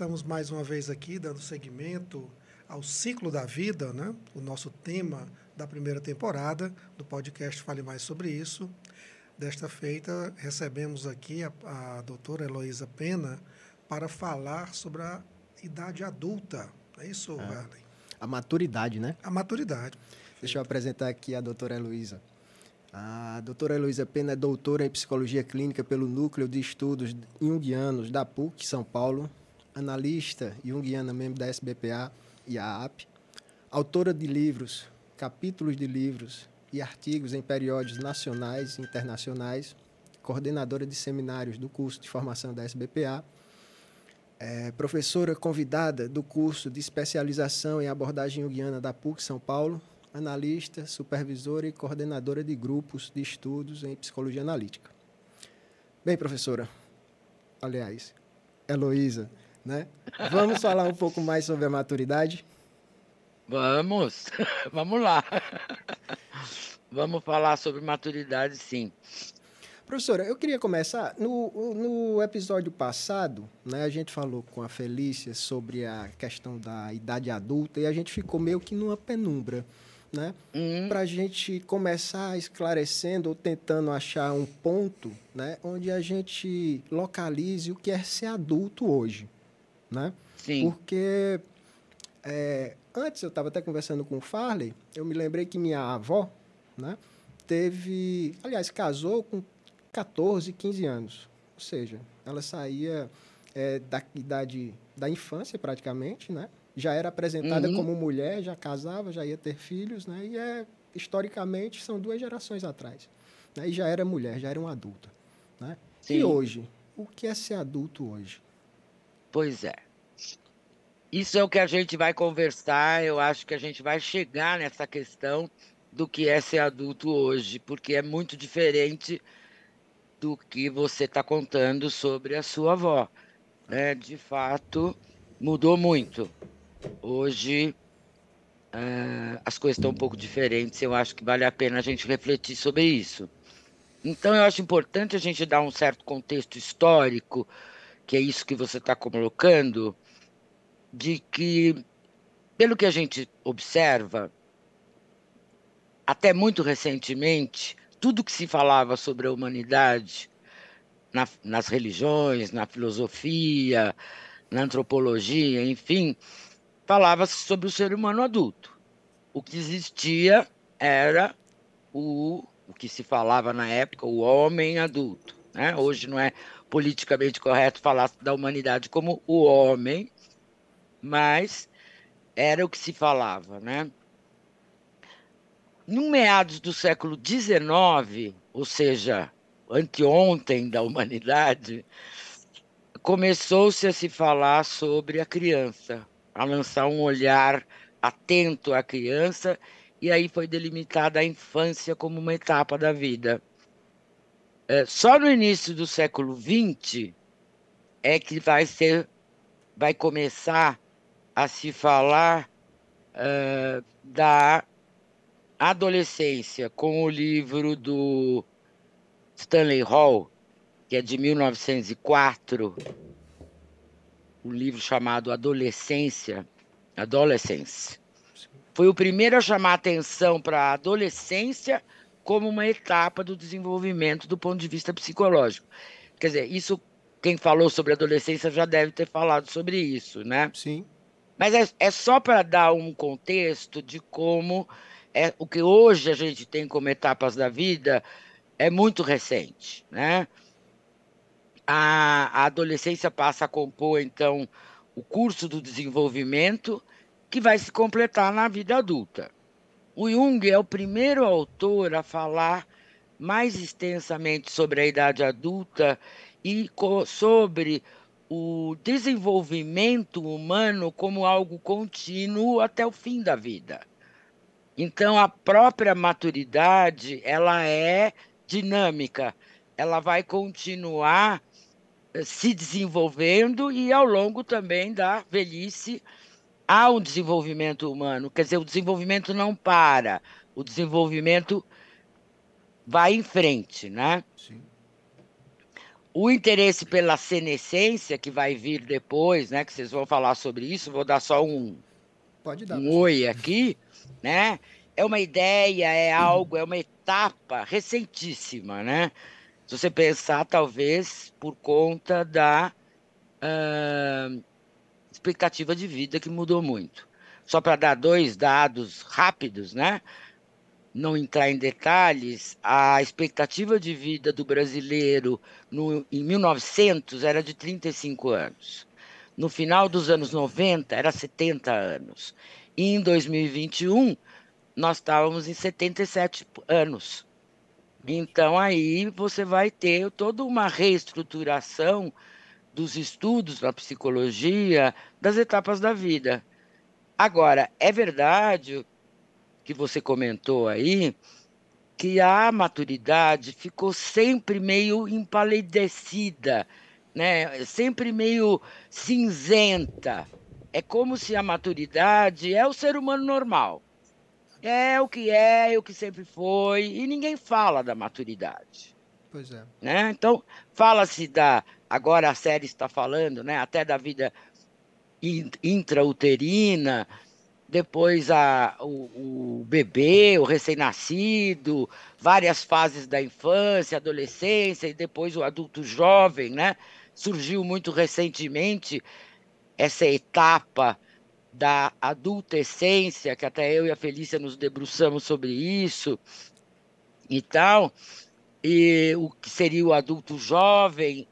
estamos mais uma vez aqui dando seguimento ao ciclo da vida, né? O nosso tema da primeira temporada do podcast Fale Mais sobre isso. Desta feita, recebemos aqui a, a doutora Heloísa Pena para falar sobre a idade adulta. É isso, é. A maturidade, né? A maturidade. Deixa eu apresentar aqui a doutora Heloísa. A doutora Heloísa Pena é doutora em psicologia clínica pelo Núcleo de Estudos Jungianos da PUC, São Paulo, analista junguiana, membro da SBPA e a AP, autora de livros, capítulos de livros e artigos em periódicos nacionais e internacionais, coordenadora de seminários do curso de formação da SBPA, é professora convidada do curso de especialização em abordagem junguiana da PUC São Paulo, analista, supervisora e coordenadora de grupos de estudos em psicologia analítica. Bem, professora, aliás, Heloísa, né? Vamos falar um pouco mais sobre a maturidade? Vamos, vamos lá. Vamos falar sobre maturidade, sim. Professora, eu queria começar. No, no episódio passado, né, a gente falou com a Felícia sobre a questão da idade adulta e a gente ficou meio que numa penumbra né? Uhum. Para a gente começar esclarecendo ou tentando achar um ponto, né? Onde a gente localize o que é ser adulto hoje, né? Sim. Porque é, antes eu estava até conversando com o Farley, eu me lembrei que minha avó, né? Teve, aliás, casou com 14, 15 anos. Ou seja, ela saía é, da idade da infância praticamente, né? já era apresentada uhum. como mulher, já casava, já ia ter filhos, né? E é historicamente são duas gerações atrás, né? E já era mulher, já era uma adulta, né? Sim. E hoje, o que é ser adulto hoje? Pois é. Isso é o que a gente vai conversar. Eu acho que a gente vai chegar nessa questão do que é ser adulto hoje, porque é muito diferente do que você está contando sobre a sua avó. Né? De fato, mudou muito. Hoje uh, as coisas estão um pouco diferentes. Eu acho que vale a pena a gente refletir sobre isso. Então, eu acho importante a gente dar um certo contexto histórico, que é isso que você está colocando, de que, pelo que a gente observa, até muito recentemente, tudo que se falava sobre a humanidade, na, nas religiões, na filosofia, na antropologia, enfim, falava-se sobre o ser humano adulto. O que existia era o, o que se falava na época, o homem adulto. Né? Hoje não é politicamente correto falar da humanidade como o homem, mas era o que se falava. Né? No meados do século XIX, ou seja, anteontem da humanidade, começou-se a se falar sobre a criança, a lançar um olhar atento à criança, e aí foi delimitada a infância como uma etapa da vida. É, só no início do século XX é que vai ser, vai começar a se falar uh, da adolescência com o livro do Stanley Hall, que é de 1904, um livro chamado Adolescência, Adolescence. Foi o primeiro a chamar atenção para a adolescência como uma etapa do desenvolvimento do ponto de vista psicológico. Quer dizer, isso quem falou sobre adolescência já deve ter falado sobre isso, né? Sim. Mas é, é só para dar um contexto de como é o que hoje a gente tem como etapas da vida é muito recente, né? a, a adolescência passa a compor, então, o curso do desenvolvimento que vai se completar na vida adulta. O Jung é o primeiro autor a falar mais extensamente sobre a idade adulta e sobre o desenvolvimento humano como algo contínuo até o fim da vida. Então a própria maturidade, ela é dinâmica, ela vai continuar se desenvolvendo e ao longo também da velhice há um desenvolvimento humano. Quer dizer, o desenvolvimento não para, o desenvolvimento vai em frente, né? Sim. O interesse pela senescência, que vai vir depois, né? Que vocês vão falar sobre isso, vou dar só um, Pode dar, um oi aqui, né? É uma ideia, é algo, é uma etapa recentíssima, né? Se você pensar, talvez por conta da uh, expectativa de vida que mudou muito. Só para dar dois dados rápidos, né? Não entrar em detalhes, a expectativa de vida do brasileiro no, em 1900 era de 35 anos. No final dos anos 90, era 70 anos. E em 2021, nós estávamos em 77 anos. Então, aí você vai ter toda uma reestruturação dos estudos na psicologia das etapas da vida. Agora, é verdade que você comentou aí, que a maturidade ficou sempre meio empalidecida, né? sempre meio cinzenta. É como se a maturidade é o ser humano normal. É o que é, é o que sempre foi, e ninguém fala da maturidade. Pois é. Né? Então, fala-se da. Agora a série está falando, né? Até da vida intrauterina, depois a, o, o bebê, o recém-nascido, várias fases da infância, adolescência e depois o adulto jovem, né? Surgiu muito recentemente essa etapa da adultescência, que até eu e a Felícia nos debruçamos sobre isso e tal, e o que seria o adulto jovem,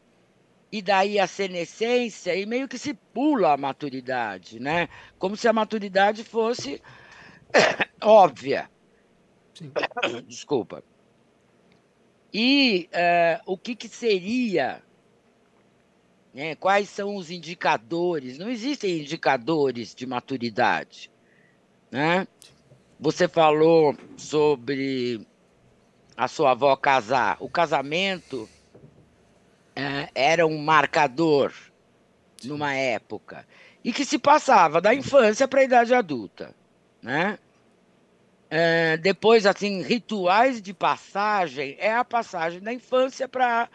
e daí a senescência, e meio que se pula a maturidade, né? Como se a maturidade fosse óbvia. Sim. Desculpa. E uh, o que, que seria? Né? Quais são os indicadores? Não existem indicadores de maturidade. Né? Você falou sobre a sua avó casar. O casamento é, era um marcador numa época e que se passava da infância para a idade adulta, né? É, depois, assim, rituais de passagem é a passagem da infância para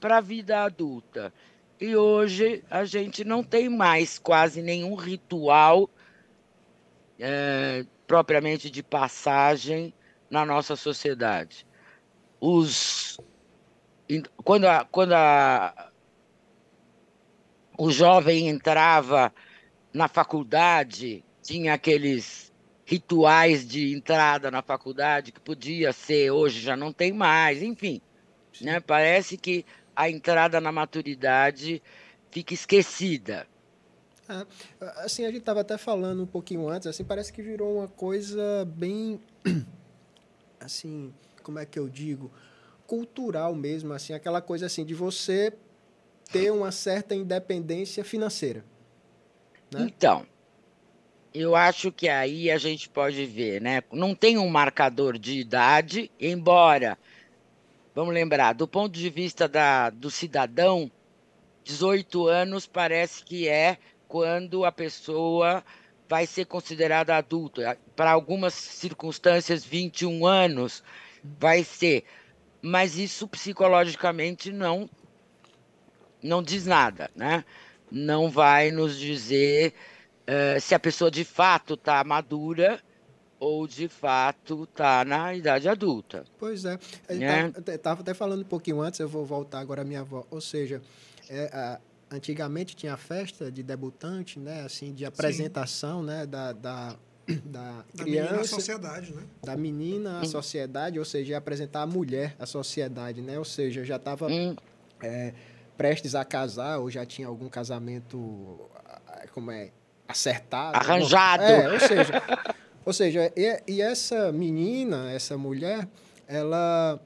a vida adulta. E hoje a gente não tem mais quase nenhum ritual é, propriamente de passagem na nossa sociedade. Os quando, a, quando a, o jovem entrava na faculdade, tinha aqueles rituais de entrada na faculdade que podia ser, hoje já não tem mais, enfim. Né? Parece que a entrada na maturidade fica esquecida. É, assim, a gente estava até falando um pouquinho antes, assim, parece que virou uma coisa bem, assim, como é que eu digo? Cultural mesmo, assim, aquela coisa assim de você ter uma certa independência financeira. Né? Então, eu acho que aí a gente pode ver, né? Não tem um marcador de idade, embora, vamos lembrar, do ponto de vista da, do cidadão, 18 anos parece que é quando a pessoa vai ser considerada adulta. Para algumas circunstâncias, 21 anos vai ser mas isso psicologicamente não não diz nada, né? Não vai nos dizer uh, se a pessoa de fato está madura ou de fato está na idade adulta. Pois é. Né? Estava até falando um pouquinho antes, eu vou voltar agora à minha avó. Ou seja, é, a, antigamente tinha festa de debutante, né? Assim, de apresentação, Sim. né? Da, da, da, da criança. Menina à sociedade, né? Da menina à sociedade, ou seja, apresentar a mulher à sociedade, né? Ou seja, já estava hum. é, prestes a casar, ou já tinha algum casamento, como é, acertado. Arranjado. É, ou seja, ou seja e, e essa menina, essa mulher, ela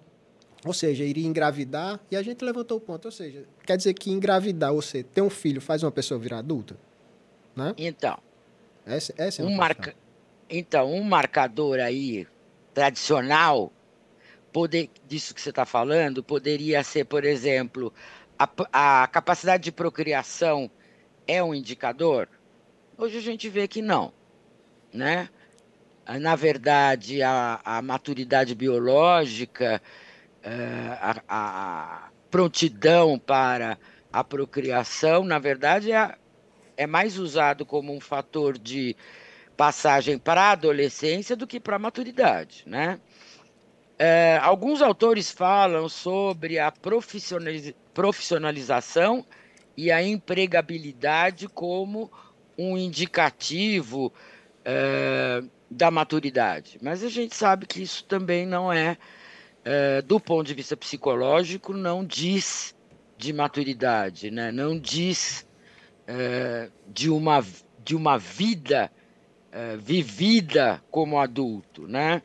ou seja, iria engravidar, e a gente levantou o ponto. Ou seja, quer dizer que engravidar, ou seja, ter um filho faz uma pessoa virar adulta? Né? Então. Essa, essa é uma um marca, então, um marcador aí tradicional poder, disso que você está falando poderia ser, por exemplo, a, a capacidade de procriação é um indicador? Hoje a gente vê que não, né? Na verdade, a, a maturidade biológica, eh, a, a, prontidão para a procriação, na verdade, é, é mais usado como um fator de passagem para a adolescência do que para a maturidade, né? É, alguns autores falam sobre a profissionalização e a empregabilidade como um indicativo é, da maturidade, mas a gente sabe que isso também não é, é, do ponto de vista psicológico, não diz de maturidade, né? não diz é, de, uma, de uma vida é, vivida como adulto. Né?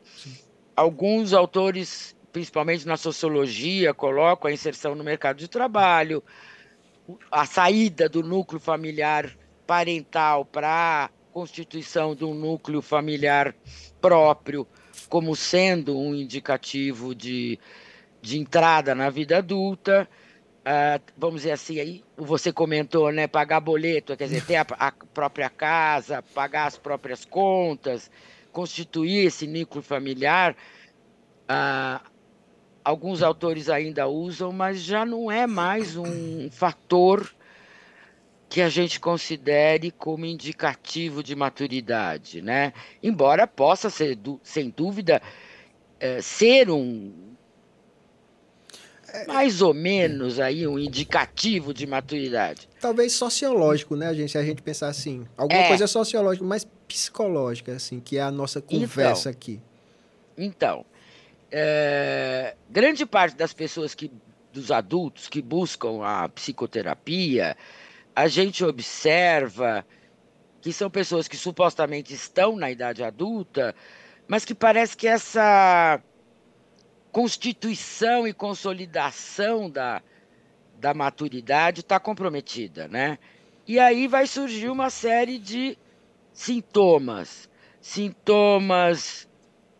Alguns autores, principalmente na sociologia, colocam a inserção no mercado de trabalho, a saída do núcleo familiar parental para a constituição de um núcleo familiar próprio como sendo um indicativo de, de entrada na vida adulta. Uh, vamos dizer assim, aí você comentou, né? Pagar boleto, quer dizer, ter a, a própria casa, pagar as próprias contas, constituir esse núcleo familiar. Uh, alguns autores ainda usam, mas já não é mais um fator que a gente considere como indicativo de maturidade, né? Embora possa ser, sem dúvida, é, ser um mais ou menos aí um indicativo de maturidade. Talvez sociológico, né, gente? Se a gente pensar assim, alguma é. coisa sociológica, mais psicológica, assim, que é a nossa conversa então, aqui. Então, é, grande parte das pessoas que, dos adultos que buscam a psicoterapia, a gente observa que são pessoas que supostamente estão na idade adulta, mas que parece que essa constituição e consolidação da, da maturidade está comprometida, né? E aí vai surgir uma série de sintomas, sintomas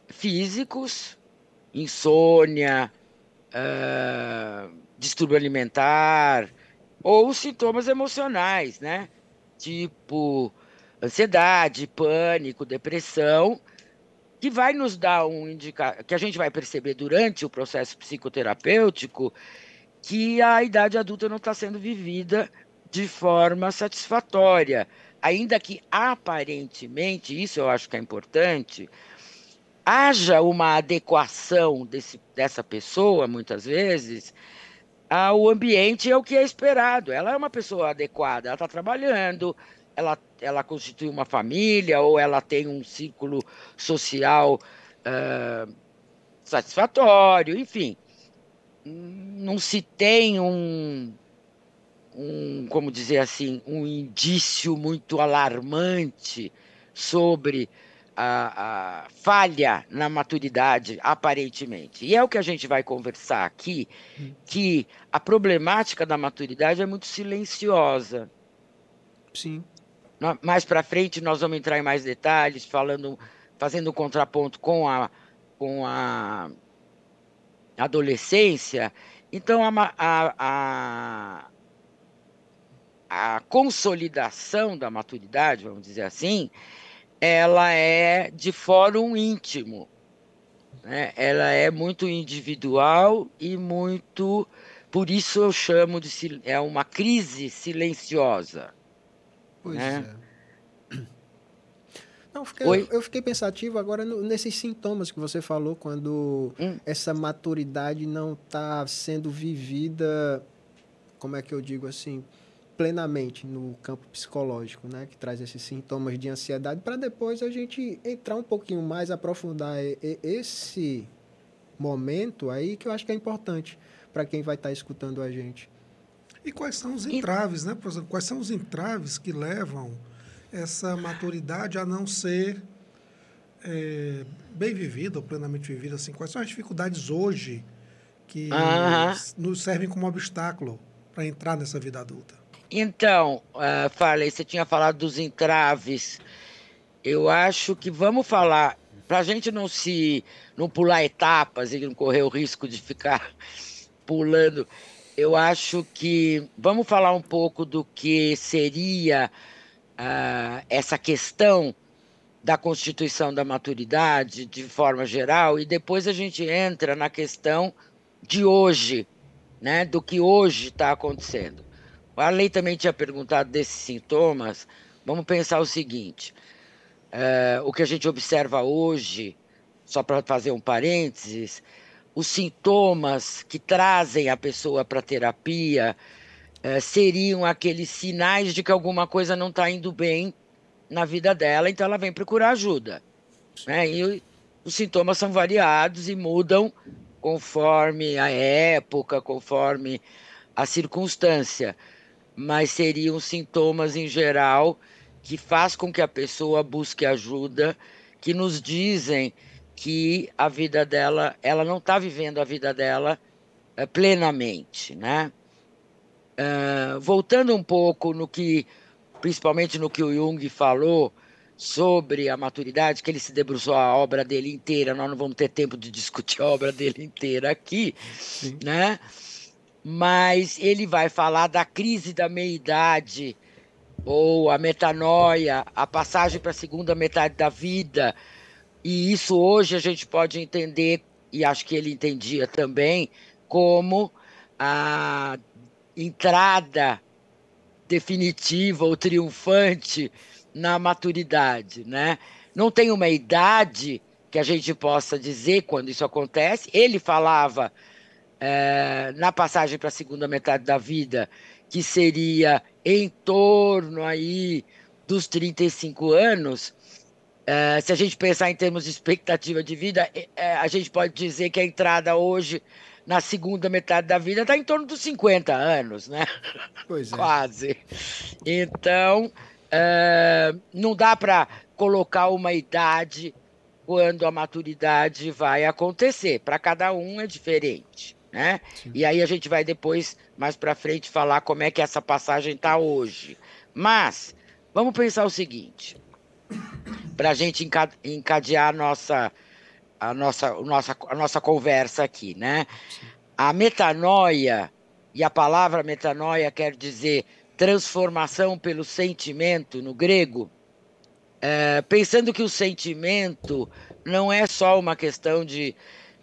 físicos, insônia, uh, distúrbio alimentar, ou sintomas emocionais, né? Tipo ansiedade, pânico, depressão, que vai nos dar um indicador, que a gente vai perceber durante o processo psicoterapêutico que a idade adulta não está sendo vivida de forma satisfatória, ainda que aparentemente, isso eu acho que é importante, haja uma adequação desse, dessa pessoa, muitas vezes, ah, o ambiente é o que é esperado. Ela é uma pessoa adequada, ela está trabalhando, ela, ela constitui uma família ou ela tem um círculo social uh, satisfatório, enfim. Não se tem um, um, como dizer assim, um indício muito alarmante sobre a, a, falha na maturidade, aparentemente. E é o que a gente vai conversar aqui, que a problemática da maturidade é muito silenciosa. Sim. Mais para frente nós vamos entrar em mais detalhes, falando, fazendo um contraponto com a, com a adolescência. Então a, a, a, a consolidação da maturidade, vamos dizer assim, ela é de fórum íntimo. Né? Ela é muito individual e muito. Por isso eu chamo de. É uma crise silenciosa. Pois né? é. Não, fiquei, eu fiquei pensativo agora no, nesses sintomas que você falou, quando hum. essa maturidade não está sendo vivida, como é que eu digo assim, plenamente no campo psicológico, né, que traz esses sintomas de ansiedade, para depois a gente entrar um pouquinho mais, aprofundar esse momento aí que eu acho que é importante para quem vai estar tá escutando a gente. E quais são os entraves, né, professor? Quais são os entraves que levam essa maturidade a não ser é, bem vivida ou plenamente vivida? Assim, quais são as dificuldades hoje que nos servem como obstáculo para entrar nessa vida adulta? Então, uh, falei, você tinha falado dos entraves. Eu acho que vamos falar, para a gente não se não pular etapas e não correr o risco de ficar pulando, eu acho que vamos falar um pouco do que seria uh, essa questão da constituição da maturidade de forma geral e depois a gente entra na questão de hoje, né, do que hoje está acontecendo. A lei também tinha perguntado desses sintomas. Vamos pensar o seguinte: é, o que a gente observa hoje, só para fazer um parênteses, os sintomas que trazem a pessoa para terapia é, seriam aqueles sinais de que alguma coisa não está indo bem na vida dela, então ela vem procurar ajuda. Né? E os sintomas são variados e mudam conforme a época, conforme a circunstância, mas seriam sintomas em geral que faz com que a pessoa busque ajuda, que nos dizem que a vida dela, ela não está vivendo a vida dela é, plenamente, né? Uh, voltando um pouco no que, principalmente no que o Jung falou sobre a maturidade, que ele se debruçou a obra dele inteira, nós não vamos ter tempo de discutir a obra dele inteira aqui, Sim. né? Mas ele vai falar da crise da meia-idade, ou a metanoia, a passagem para a segunda metade da vida. E isso hoje a gente pode entender, e acho que ele entendia também, como a entrada definitiva ou triunfante na maturidade, né? Não tem uma idade que a gente possa dizer quando isso acontece. Ele falava é, na passagem para a segunda metade da vida que seria em torno aí dos 35 anos. É, se a gente pensar em termos de expectativa de vida, é, a gente pode dizer que a entrada hoje na segunda metade da vida está em torno dos 50 anos, né? Pois é. Quase. Então, é, não dá para colocar uma idade quando a maturidade vai acontecer. Para cada um é diferente, né? E aí a gente vai depois, mais para frente, falar como é que essa passagem está hoje. Mas, vamos pensar o seguinte, para a gente encadear a nossa a nossa, a nossa, a nossa conversa aqui, né? A metanoia, e a palavra metanoia quer dizer transformação pelo sentimento no grego, é, pensando que o sentimento não é só uma questão de,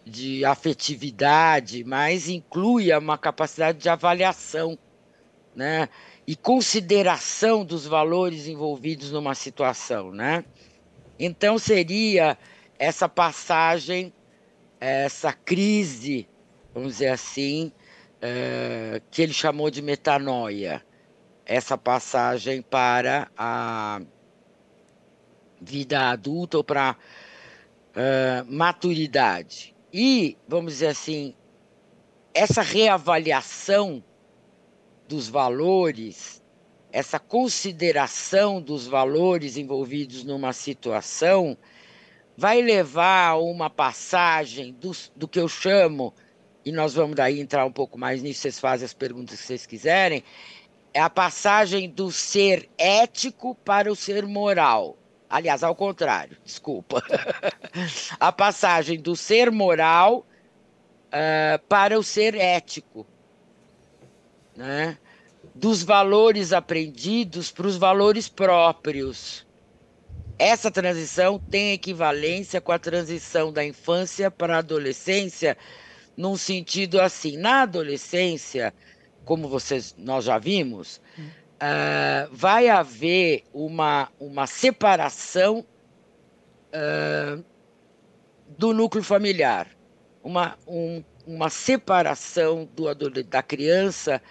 de afetividade, mas inclui uma capacidade de avaliação, né? E consideração dos valores envolvidos numa situação, né? Então seria essa passagem, essa crise, vamos dizer assim, é, que ele chamou de metanoia, essa passagem para a vida adulta ou para é, maturidade. E, vamos dizer assim, essa reavaliação dos valores, essa consideração dos valores envolvidos numa situação, vai levar a uma passagem do, do que eu chamo, e nós vamos daí entrar um pouco mais nisso, vocês fazem as perguntas que vocês quiserem, é a passagem do ser ético para o ser moral. Aliás, ao contrário, desculpa. a passagem do ser moral uh, para o ser ético. Né? Dos valores aprendidos para os valores próprios. Essa transição tem equivalência com a transição da infância para a adolescência, num sentido assim, na adolescência, como vocês nós já vimos, uh, vai haver uma, uma separação uh, do núcleo familiar, uma, um, uma separação do, da criança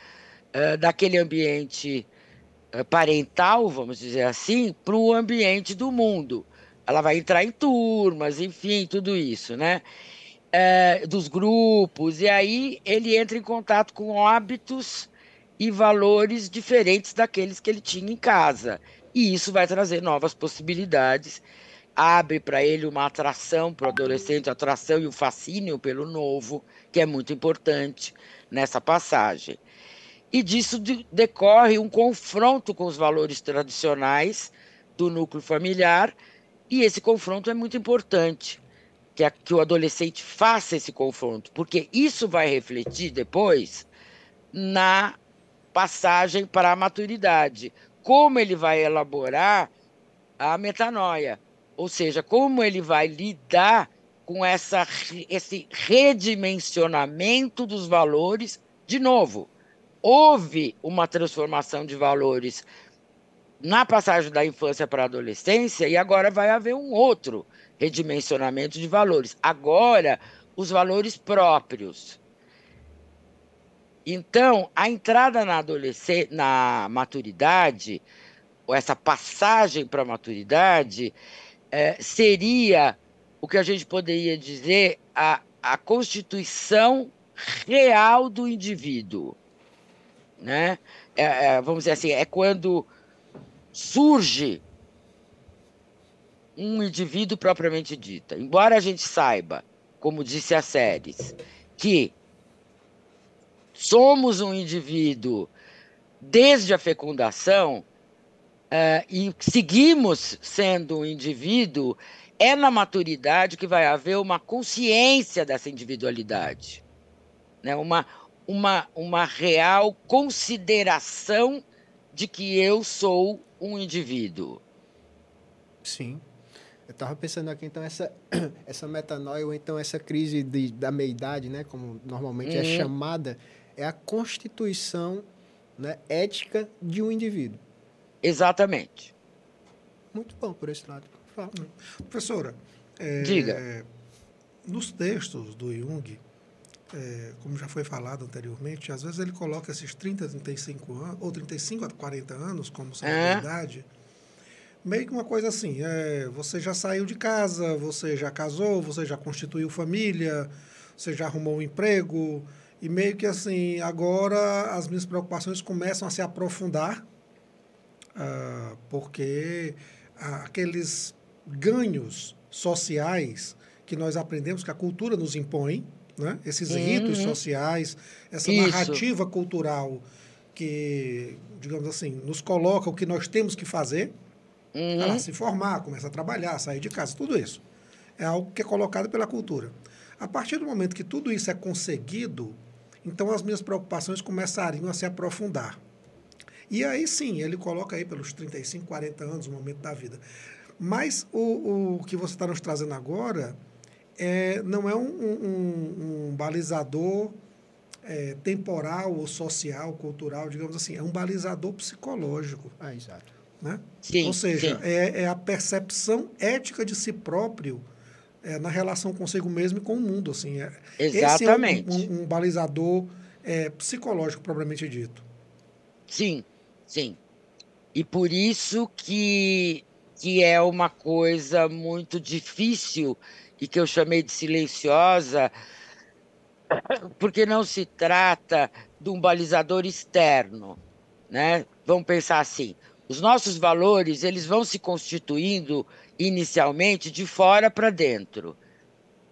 uh, daquele ambiente eh, parental, vamos dizer assim, para o ambiente do mundo. Ela vai entrar em turmas, enfim, tudo isso, né? É, dos grupos, e aí ele entra em contato com hábitos e valores diferentes daqueles que ele tinha em casa. E isso vai trazer novas possibilidades, abre para ele uma atração para o adolescente, atração e o fascínio pelo novo, que é muito importante nessa passagem e disso de, decorre um confronto com os valores tradicionais do núcleo familiar, e esse confronto é muito importante, que, a, que o adolescente faça esse confronto, porque isso vai refletir depois na passagem para a maturidade, como ele vai elaborar a metanoia, ou seja, como ele vai lidar com essa, esse redimensionamento dos valores de novo, houve uma transformação de valores na passagem da infância para a adolescência e agora vai haver um outro redimensionamento de valores. Agora, os valores próprios. Então, a entrada na adolescência, na maturidade, ou essa passagem para a maturidade, é, seria o que a gente poderia dizer a, a constituição real do indivíduo. Né? É, é, vamos dizer assim, é quando surge um indivíduo propriamente dito. Embora a gente saiba, como disse a Séries, que somos um indivíduo desde a fecundação uh, e seguimos sendo um indivíduo, é na maturidade que vai haver uma consciência dessa individualidade, né? uma, uma, uma real consideração de que eu sou um indivíduo. Sim. Eu estava pensando aqui, então, essa, essa metanoia, ou então essa crise de, da meia-idade, né, como normalmente é uhum. é chamada, é a constituição né, ética de um indivíduo. Exatamente. Muito bom por esse lado. Fala. Professora, é, diga. Nos textos do Jung, é, como já foi falado anteriormente, às vezes ele coloca esses 30, 35 anos, ou 35 a 40 anos como sendo é. idade, meio que uma coisa assim, é, você já saiu de casa, você já casou, você já constituiu família, você já arrumou um emprego, e meio que assim, agora as minhas preocupações começam a se aprofundar, uh, porque aqueles ganhos sociais que nós aprendemos, que a cultura nos impõe, né? esses uhum. ritos sociais, essa Isso. narrativa cultural que, digamos assim, nos coloca o que nós temos que fazer, uhum. se formar, começar a trabalhar, sair de casa, tudo isso. É algo que é colocado pela cultura. A partir do momento que tudo isso é conseguido, então as minhas preocupações começariam a se aprofundar. E aí sim, ele coloca aí pelos 35, 40 anos, o momento da vida. Mas o, o que você está nos trazendo agora é, não é um, um, um balizador é, temporal ou social, cultural, digamos assim, é um balizador psicológico. Ah, exato. Né? Sim, ou seja, é, é, a percepção ética de si próprio é, na relação consigo mesmo e com o mundo. Assim, é, Exatamente. Esse é um, um, um balizador é, psicológico, propriamente dito. Sim, sim. E por isso que, que é uma coisa muito difícil e que eu chamei de silenciosa, porque não se trata de um balizador externo, né? Vamos pensar assim, os nossos valores, eles vão se constituindo inicialmente de fora para dentro.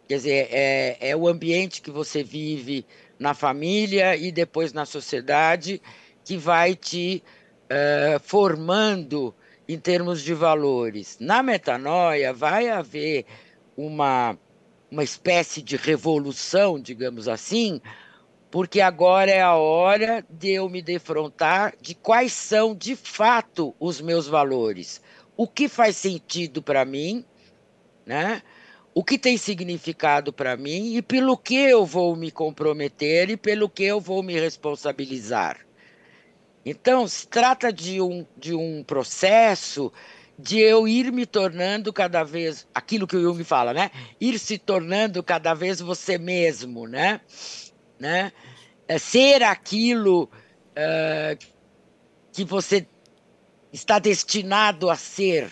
Quer dizer, é, é o ambiente que você vive na família e depois na sociedade que vai te uh, formando em termos de valores. Na metanoia, vai haver uma, uma espécie de revolução, digamos assim, porque agora é a hora de eu me defrontar de quais são de fato os meus valores. O que faz sentido para mim, né? O que tem significado para mim e pelo que eu vou me comprometer e pelo que eu vou me responsabilizar. Então, se trata de um, de um processo de eu ir me tornando cada vez aquilo que o Jung fala, né? Ir se tornando cada vez você mesmo, né? né? É ser aquilo uh, que você está destinado a ser,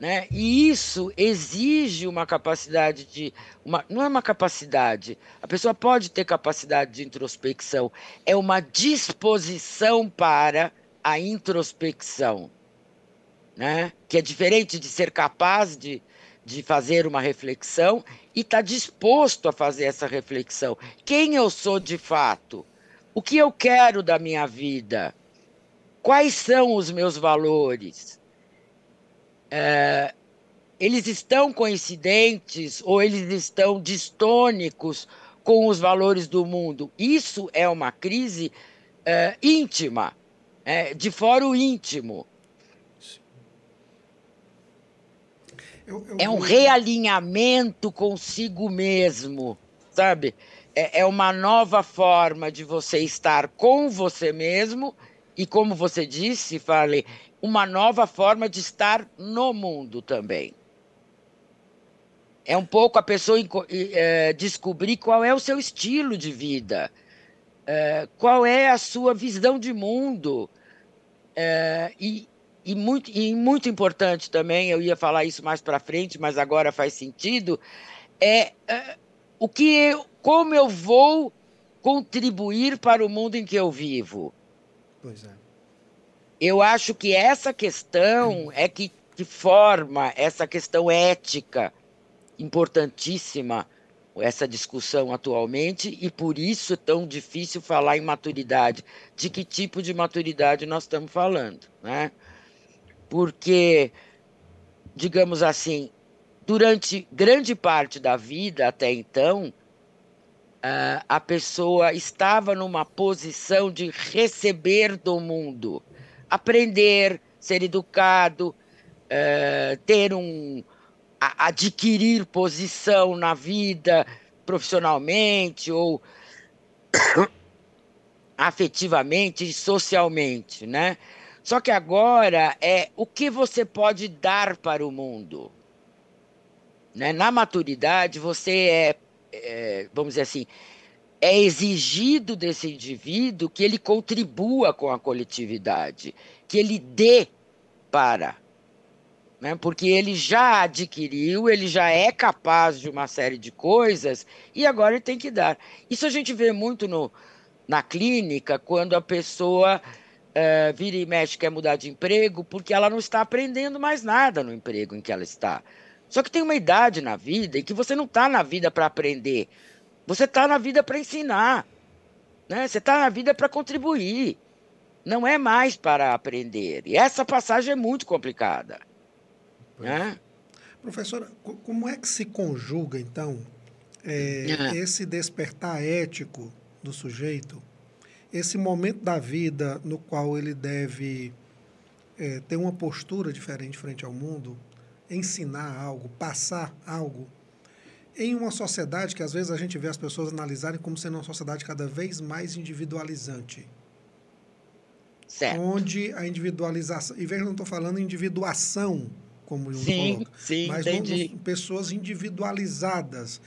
né? E isso exige uma capacidade de uma, não é uma capacidade. A pessoa pode ter capacidade de introspecção, é uma disposição para a introspecção né? que é diferente de ser capaz de, de fazer uma reflexão e estar tá disposto a fazer essa reflexão. Quem eu sou de fato? O que eu quero da minha vida? Quais são os meus valores? É, eles estão coincidentes ou eles estão distônicos com os valores do mundo? Isso é uma crise é, íntima, é, de fórum íntimo. Eu, eu é um realinhamento consigo mesmo, sabe? é, é uma nova forma de você estar com você mesmo e, como você disse, Farley, uma nova forma de estar no mundo também. É um pouco a pessoa é, descobrir qual é o seu estilo de vida, é, qual é a sua visão de mundo. É, e, e, muito, e muito importante também, eu ia falar isso mais para frente, mas agora faz sentido, é, é o que eu, como eu vou contribuir para o mundo em que eu vivo. Pois é. Eu acho que essa questão é que, que forma essa questão ética importantíssima essa discussão atualmente e por isso é tão difícil falar em maturidade. De que tipo de maturidade nós estamos falando, né? Porque, digamos assim, durante grande parte da vida até então, a pessoa estava numa posição de receber do mundo, aprender, ser educado, eh, ter um, adquirir posição na vida profissionalmente ou afetivamente e socialmente, né? Só que agora é o que você pode dar para o mundo. Né? Na maturidade, você é, é, vamos dizer assim, é exigido desse indivíduo que ele contribua com a coletividade, que ele dê para né? porque ele já adquiriu, ele já é capaz de uma série de coisas e agora ele tem que dar. Isso a gente vê muito no, na clínica, quando a pessoa é, vira e mexe, quer mudar de emprego, porque ela não está aprendendo mais nada no emprego em que ela está. Só que tem uma idade na vida em que você não está na vida para aprender, você está na vida para ensinar, né? você está na vida para contribuir. Não é mais para aprender. E essa passagem é muito complicada. Né? Professora, como é que se conjuga, então, é, é. esse despertar ético do sujeito, esse momento da vida no qual ele deve é, ter uma postura diferente frente ao mundo, ensinar algo, passar algo, em uma sociedade que às vezes a gente vê as pessoas analisarem como sendo uma sociedade cada vez mais individualizante. Certo. Onde a individualização, e veja, não estou falando individuação, como sim, coloca, sim, mas entendi. pessoas individualizadas,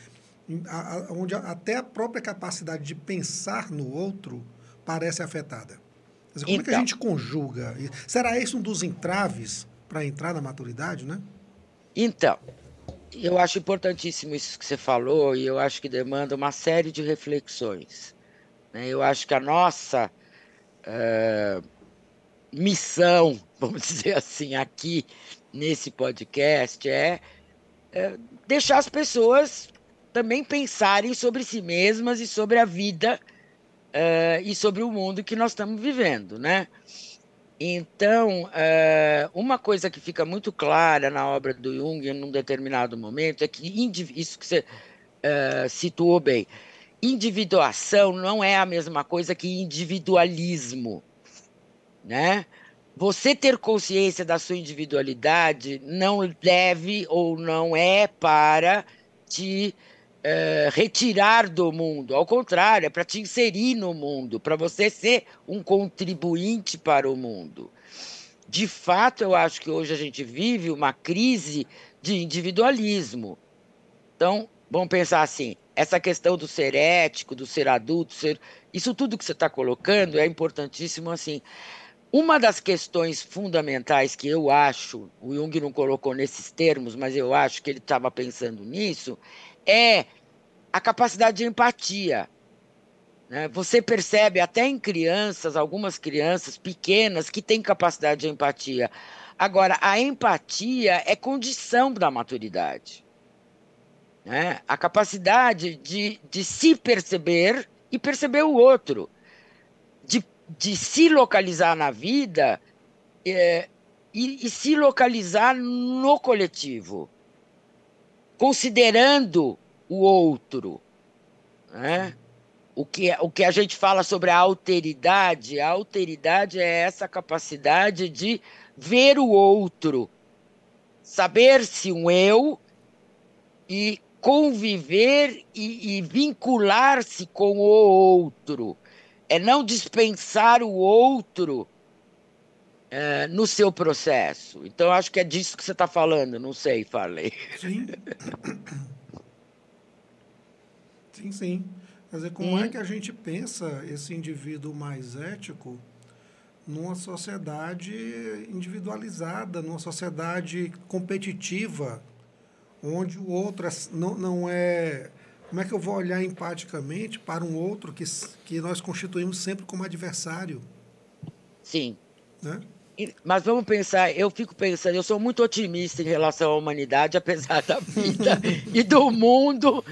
onde até a própria capacidade de pensar no outro parece afetada. Dizer, como então, é que a então. gente conjuga? Será esse um dos entraves para entrar na maturidade, né? Então, eu acho importantíssimo isso que você falou e eu acho que demanda uma série de reflexões. Né? Eu acho que a nossa uh, missão, vamos dizer assim, aqui nesse podcast é, é deixar as pessoas também pensarem sobre si mesmas e sobre a vida uh, e sobre o mundo que nós estamos vivendo, né? Então, uh, uma coisa que fica muito clara na obra do Jung em um determinado momento é que isso que você situou bem, individuação não é a mesma coisa que individualismo, né? Você ter consciência da sua individualidade não deve ou não é para te é, retirar do mundo. Ao contrário, é para te inserir no mundo, para você ser um contribuinte para o mundo. De fato, eu acho que hoje a gente vive uma crise de individualismo. Então, vamos pensar assim: essa questão do ser ético, do ser adulto, ser, isso tudo que você está colocando é importantíssimo assim. Uma das questões fundamentais que eu acho, o Jung não colocou nesses termos, mas eu acho que ele estava pensando nisso, é a capacidade de empatia. Né? Você percebe até em crianças, algumas crianças pequenas, que têm capacidade de empatia. Agora, a empatia é condição da maturidade. Né? A capacidade de, de se perceber e perceber o outro de se localizar na vida é, e, e se localizar no coletivo, considerando o outro. Né? O que, o que a gente fala sobre a alteridade, a alteridade é essa capacidade de ver o outro, saber-se um eu e conviver e, e vincular-se com o outro, é não dispensar o outro é, no seu processo. Então, acho que é disso que você está falando, não sei, Farley. Sim. sim, sim. Quer dizer, como hum. é que a gente pensa esse indivíduo mais ético numa sociedade individualizada, numa sociedade competitiva, onde o outro é, não, não é. Como é que eu vou olhar empaticamente para um outro que, que nós constituímos sempre como adversário? Sim. Né? Mas vamos pensar, eu fico pensando, eu sou muito otimista em relação à humanidade, apesar da vida e do mundo,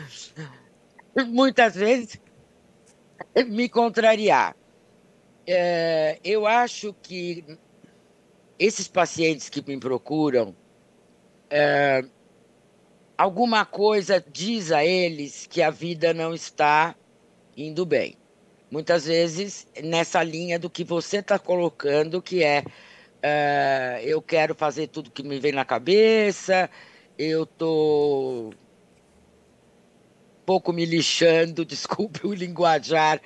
muitas vezes, me contrariar. É, eu acho que esses pacientes que me procuram, é, alguma coisa diz a eles que a vida não está indo bem. Muitas vezes nessa linha do que você está colocando, que é Uh, eu quero fazer tudo que me vem na cabeça, eu tô pouco me lixando, desculpe o linguajar,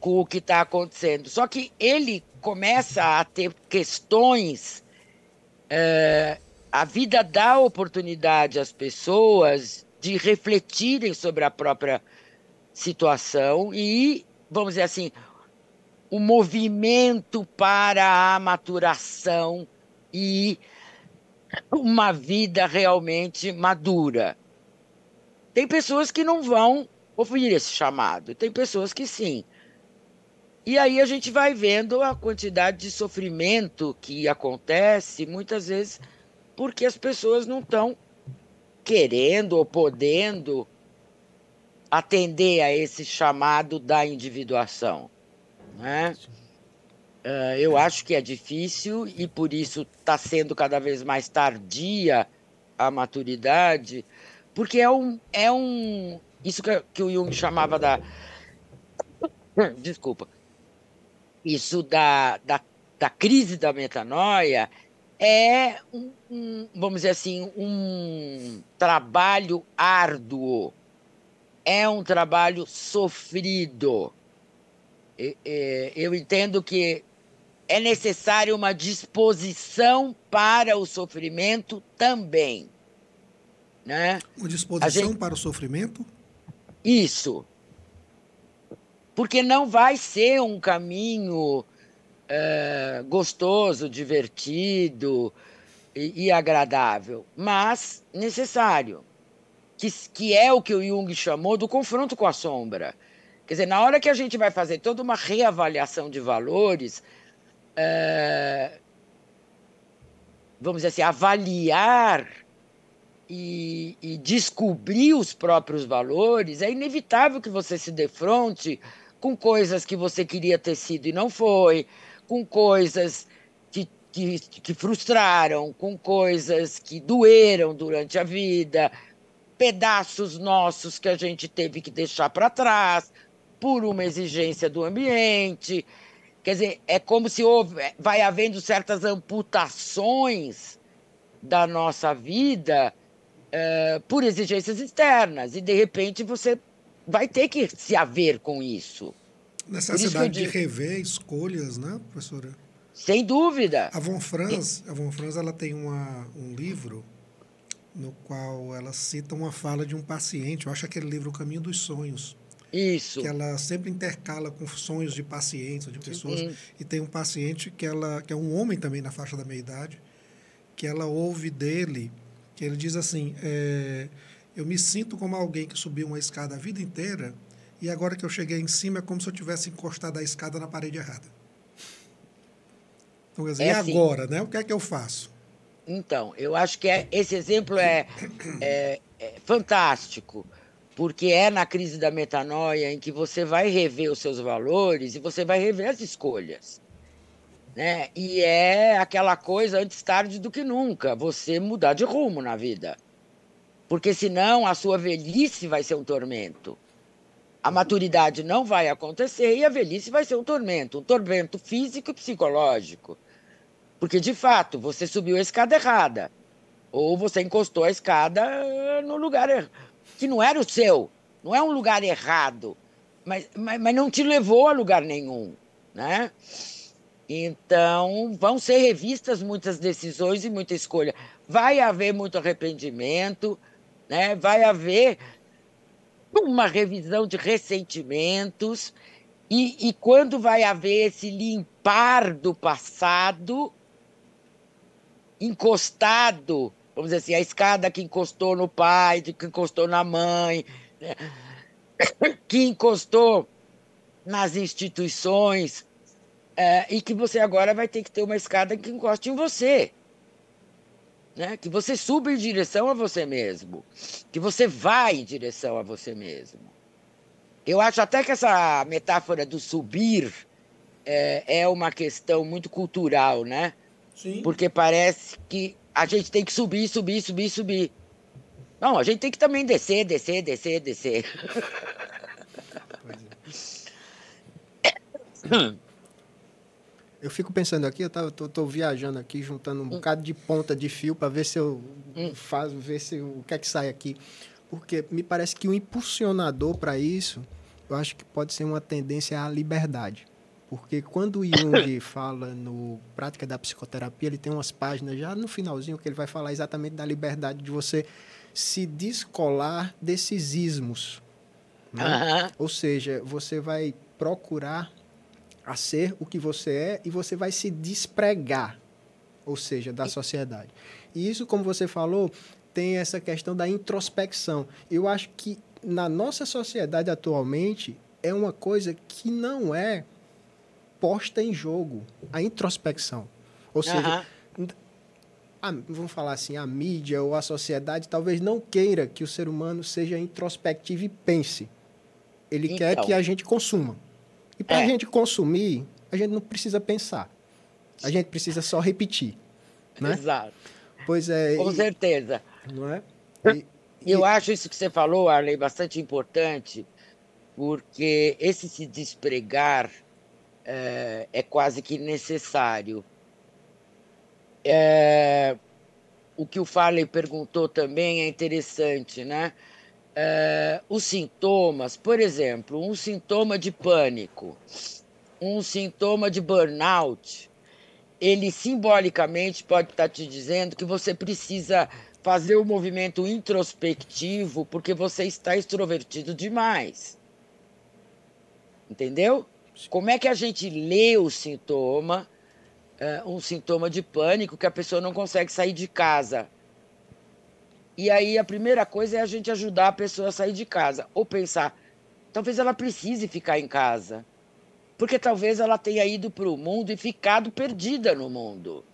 com o que está acontecendo. Só que ele começa a ter questões. Uh, a vida dá oportunidade às pessoas de refletirem sobre a própria situação e, vamos dizer assim, o movimento para a maturação e uma vida realmente madura. Tem pessoas que não vão ouvir esse chamado, tem pessoas que sim. E aí a gente vai vendo a quantidade de sofrimento que acontece, muitas vezes porque as pessoas não estão querendo ou podendo atender a esse chamado da individuação. Né? Uh, eu acho que é difícil e por isso está sendo cada vez mais tardia a maturidade, porque é um, é um isso que, que o Jung chamava da desculpa isso da, da, da crise da metanoia é um, um, vamos dizer assim um trabalho árduo é um trabalho sofrido eu entendo que é necessária uma disposição para o sofrimento também. Né? Uma disposição gente... para o sofrimento? Isso. Porque não vai ser um caminho é, gostoso, divertido e, e, agradável, mas necessário. Que, que é o que o Jung chamou do confronto com a sombra. Quer dizer, na hora que a gente vai fazer toda uma reavaliação de valores, é, vamos dizer assim, avaliar e, e, descobrir os próprios valores, é inevitável que você se defronte com coisas que você queria ter sido e não foi, com coisas que, que, que frustraram, com coisas que doeram durante a vida, pedaços nossos que a gente teve que deixar para trás por uma exigência do ambiente. Quer dizer, é como se houve, vai havendo certas amputações da nossa vida uh, por exigências externas. E, de repente, você vai ter que se haver com isso. Necessidade isso de rever escolhas, né, professora? Sem dúvida. A Von Franz, a Von Franz ela tem uma, um livro no qual ela cita uma fala de um paciente, eu acho aquele livro O Caminho dos Sonhos. Isso. Que ela sempre intercala com sonhos de pacientes, de pessoas. Sim. E tem um paciente que ela que é um homem também na faixa da meia idade, que ela ouve dele, que ele diz assim: é, eu me sinto como alguém que subiu uma escada a vida inteira e agora que eu cheguei em cima é como se eu tivesse encostado a escada na parede errada. Então, quer dizer, é e assim. agora, né? O que é que eu faço? Então, eu acho que é, esse exemplo é, é, é fantástico porque é na crise da metanoia em que você vai rever os seus valores e você vai rever as escolhas. Né? E é aquela coisa antes tarde do que nunca, você mudar de rumo na vida. Porque senão a sua velhice vai ser um tormento. A maturidade não vai acontecer e a velhice vai ser um tormento, um tormento físico e psicológico. Porque, de fato, você subiu a escada errada. Ou você encostou a escada no lugar errado que não era o seu, não é um lugar errado, mas, mas, mas não te levou a lugar nenhum, né? Então, vão ser revistas muitas decisões e muita escolha. Vai haver muito arrependimento, né? vai haver uma revisão de ressentimentos, e, e quando vai haver esse limpar do passado, encostado, vamos dizer assim, a escada que encostou no pai, que encostou na mãe, né? que encostou nas instituições, é, e que você agora vai ter que ter uma escada que encoste em você. Né? Que você suba em direção a você mesmo. Que você vá em direção a você mesmo. Eu acho até que essa metáfora do subir é, é uma questão muito cultural, né? Sim. Porque parece que a gente tem que subir, subir, subir, subir. Não, a gente tem que também descer, descer, descer, descer. Eu fico pensando aqui, eu tô, tô, tô, viajando aqui, juntando um bocado de ponta de fio para ver se eu hum. faço, ver se o que é que sai aqui. Porque me parece que o impulsionador para isso, eu acho que pode ser uma tendência à liberdade. Porque quando o Jung fala no Prática da Psicoterapia, ele tem umas páginas já no finalzinho que ele vai falar exatamente da liberdade de você se descolar desses ismos. Né? Ou seja, você vai procurar a ser o que você é e você vai se despregar, ou seja, da sociedade. E isso, como você falou, tem essa questão da introspecção. Eu acho que na nossa sociedade atualmente é uma coisa que não é posta em jogo, a introspecção. Ou seja, a, vamos falar assim, a mídia ou a sociedade talvez não queira que o ser humano seja introspectivo e pense. Ele então. quer que a gente consuma. E para a é. gente consumir, a gente não precisa pensar. A gente precisa só repetir. Né? Exato. Pois é. Com e, certeza. Não é? E, Eu acho isso que você falou, Arley, bastante importante, porque esse se despregar é, é quase que necessário. É, o que o Farley perguntou também é interessante, né? uh, os sintomas, por exemplo, um sintoma de pânico, um sintoma de burnout, ele simbolicamente pode estar te dizendo que você precisa fazer o um movimento introspectivo porque você está extrovertido demais. Entendeu? Como é que a gente lê o sintoma, uh, um sintoma de pânico, que a pessoa não consegue sair de casa? E aí a primeira coisa é a gente ajudar a pessoa a sair de casa. Ou pensar, talvez ela precise ficar em casa. Porque talvez ela tenha ido para o mundo e ficado perdida no mundo.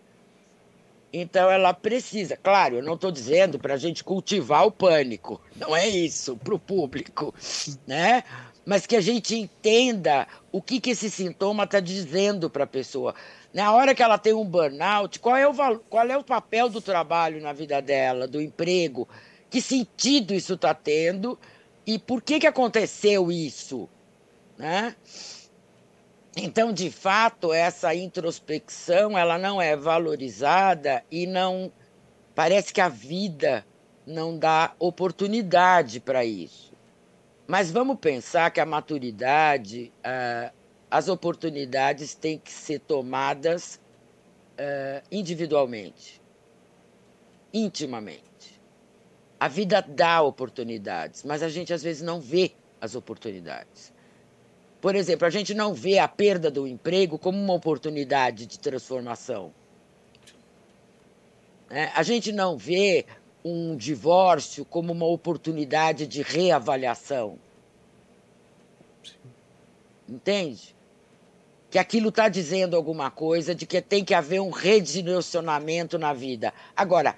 Então ela precisa. Claro, eu não estou dizendo para a gente cultivar o pânico. Não é isso para o público, né? Mas que a gente entenda o que, que esse sintoma está dizendo para a pessoa. Na hora que ela tem um burnout, qual é, o, qual é o papel do trabalho na vida dela, do emprego? Que sentido isso está tendo? E por que, que aconteceu isso? Né? Então, de fato, essa introspecção ela não é valorizada e não parece que a vida não dá oportunidade para isso. Mas vamos pensar que a maturidade, uh, as oportunidades têm que ser tomadas uh, individualmente, intimamente. A vida dá oportunidades, mas a gente às vezes não vê as oportunidades. Por exemplo, a gente não vê a perda do emprego como uma oportunidade de transformação. É, a gente não vê um divórcio como uma oportunidade de reavaliação. Entende? que aquilo está dizendo alguma coisa, de que tem que haver um redirecionamento na vida. Agora,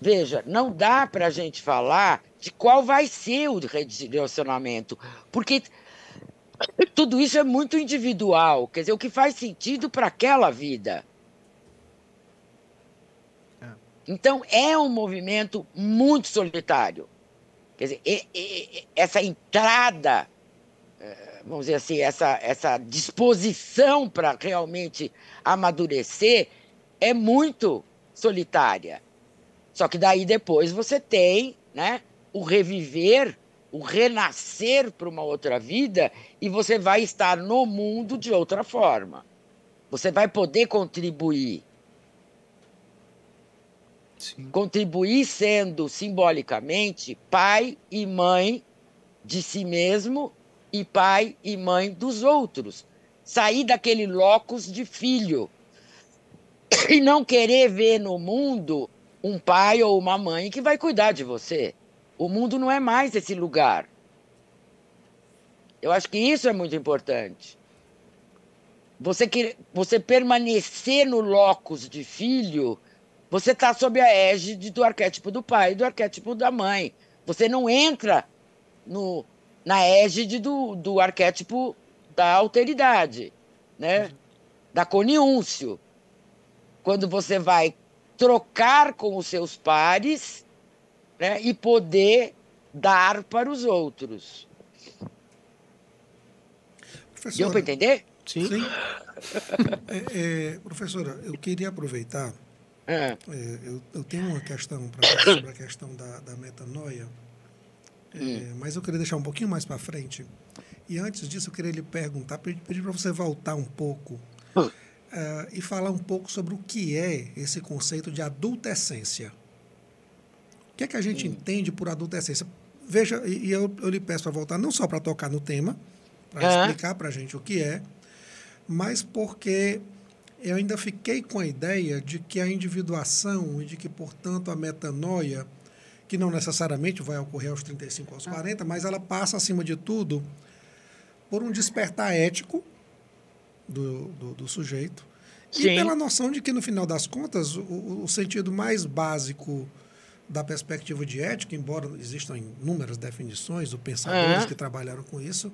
veja, não dá para a gente falar de qual vai ser o redirecionamento, porque tudo isso é muito individual, quer dizer, o que faz sentido para aquela vida. Então, é um movimento muito solitário. Quer dizer, essa entrada vamos dizer assim, essa, essa disposição para realmente amadurecer é muito solitária. Só que daí depois você tem né, o reviver, o renascer para uma outra vida e você vai estar no mundo de outra forma. Você vai poder contribuir. Sim. Contribuir sendo simbolicamente pai e mãe de si mesmo e pai e mãe dos outros. Sair daquele locus de filho e não querer ver no mundo um pai ou uma mãe que vai cuidar de você. O mundo não é mais esse lugar. Eu acho que isso é muito importante. Você, que, você permanecer no locus de filho, você está sob a égide do arquétipo do pai e do arquétipo da mãe. Você não entra no, na égide do, do arquétipo da alteridade, né? da coniúncio. Quando você vai trocar com os seus pares né? e poder dar para os outros. Deu para entender? Sim. Sim. É, é, professora, eu queria aproveitar. É. é eu, eu, tenho uma questão para sobre a questão da, da metanoia, é, hum. mas eu queria deixar um pouquinho mais para frente. E antes disso, eu queria lhe perguntar, pedir para você voltar um pouco hum. uh, e falar um pouco sobre o que é esse conceito de adultescência. O que é que a gente hum. entende por adultescência? Veja, e, e eu, eu lhe peço para voltar não só para tocar no tema, para explicar para a gente o que é, mas porque eu ainda fiquei com a ideia de que a individuação e de que, portanto, a metanoia, que não necessariamente vai ocorrer aos 35 aos 40, mas ela passa, acima de tudo, por um despertar ético do, do, do sujeito Sim. e pela noção de que, no final das contas, o, o sentido mais básico da perspectiva de ética, embora existam inúmeras definições, ou pensadores que trabalharam com isso,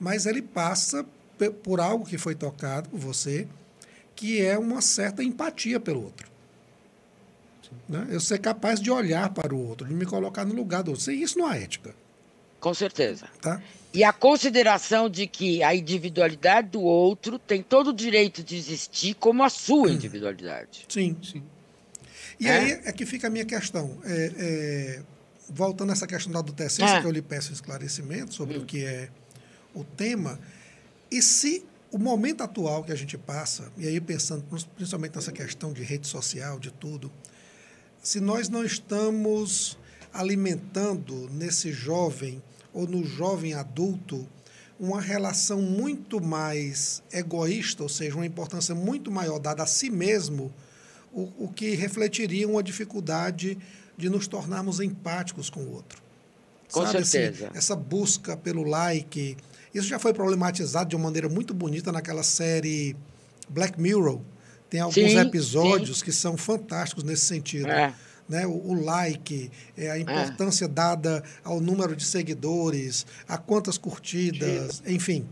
mas ele passa por algo que foi tocado por você, que é uma certa empatia pelo outro. Né? Eu ser capaz de olhar para o outro, de me colocar no lugar do outro. Isso não é ética. Com certeza. Tá? E a consideração de que a individualidade do outro tem todo o direito de existir como a sua individualidade. Sim, sim. E é? aí é que fica a minha questão. É, é, voltando a essa questão da adolescência, é. que eu lhe peço esclarecimento sobre hum. o que é o tema. E se o momento atual que a gente passa, e aí pensando principalmente nessa questão de rede social, de tudo, se nós não estamos alimentando nesse jovem ou no jovem adulto uma relação muito mais egoísta, ou seja, uma importância muito maior dada a si mesmo, o, o que refletiria uma dificuldade de nos tornarmos empáticos com o outro. Com Sabe, assim, certeza. Assim, essa busca pelo like, isso já foi problematizado de uma maneira muito bonita naquela série Black Mirror. Tem alguns sim, episódios sim. que são fantásticos nesse sentido. É. Né, o, o, like, é, a importância é. dada ao número de seguidores, a quantas curtidas, enfim.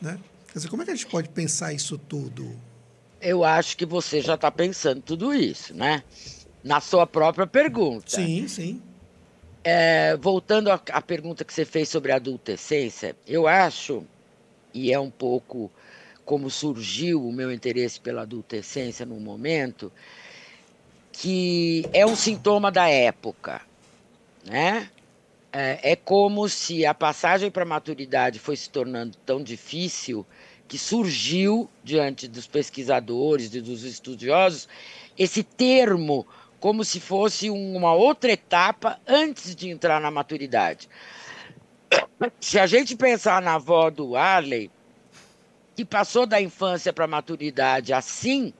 Né? Quer dizer, como é que a gente pode pensar isso tudo? Eu acho que você já está pensando tudo isso, né? Na sua própria pergunta. Sim, sim. É, voltando à, pergunta que você fez sobre a adultescência, eu acho, e é um pouco como surgiu o meu interesse pela adultescência no momento, que é um sintoma da época, né? É, é como se a passagem para a maturidade foi se tornando tão difícil que surgiu diante dos pesquisadores e dos estudiosos esse termo como se fosse uma outra etapa antes de entrar na maturidade. Se a gente pensar na avó do Arley, que passou da infância para a maturidade assim,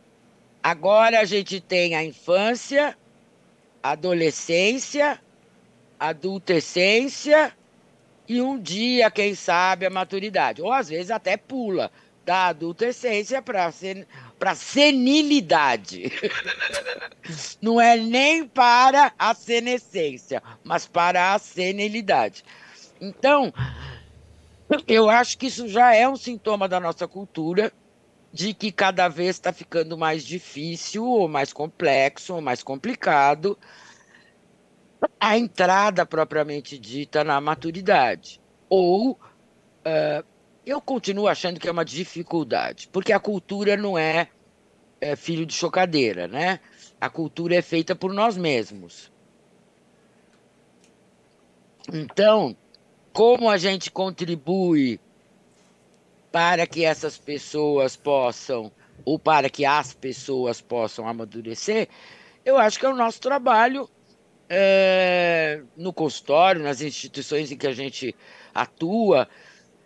agora a gente tem a infância, adolescência, adultescência e um dia, quem sabe, a maturidade. Ou às vezes até pula da adultescência para para senilidade. Não é nem para a senescência, mas para a senilidade. Então, eu acho que isso já é um sintoma da nossa cultura de que cada vez está ficando mais difícil, ou mais complexo, ou mais complicado a entrada propriamente dita na maturidade. Ou uh, eu continuo achando que é uma dificuldade, porque a cultura não é, é filho de chocadeira, né? A cultura é feita por nós mesmos. Então, como a gente contribui para que essas pessoas possam, ou para que as pessoas possam amadurecer, eu acho que é o nosso trabalho é, no consultório, nas instituições em que a gente atua,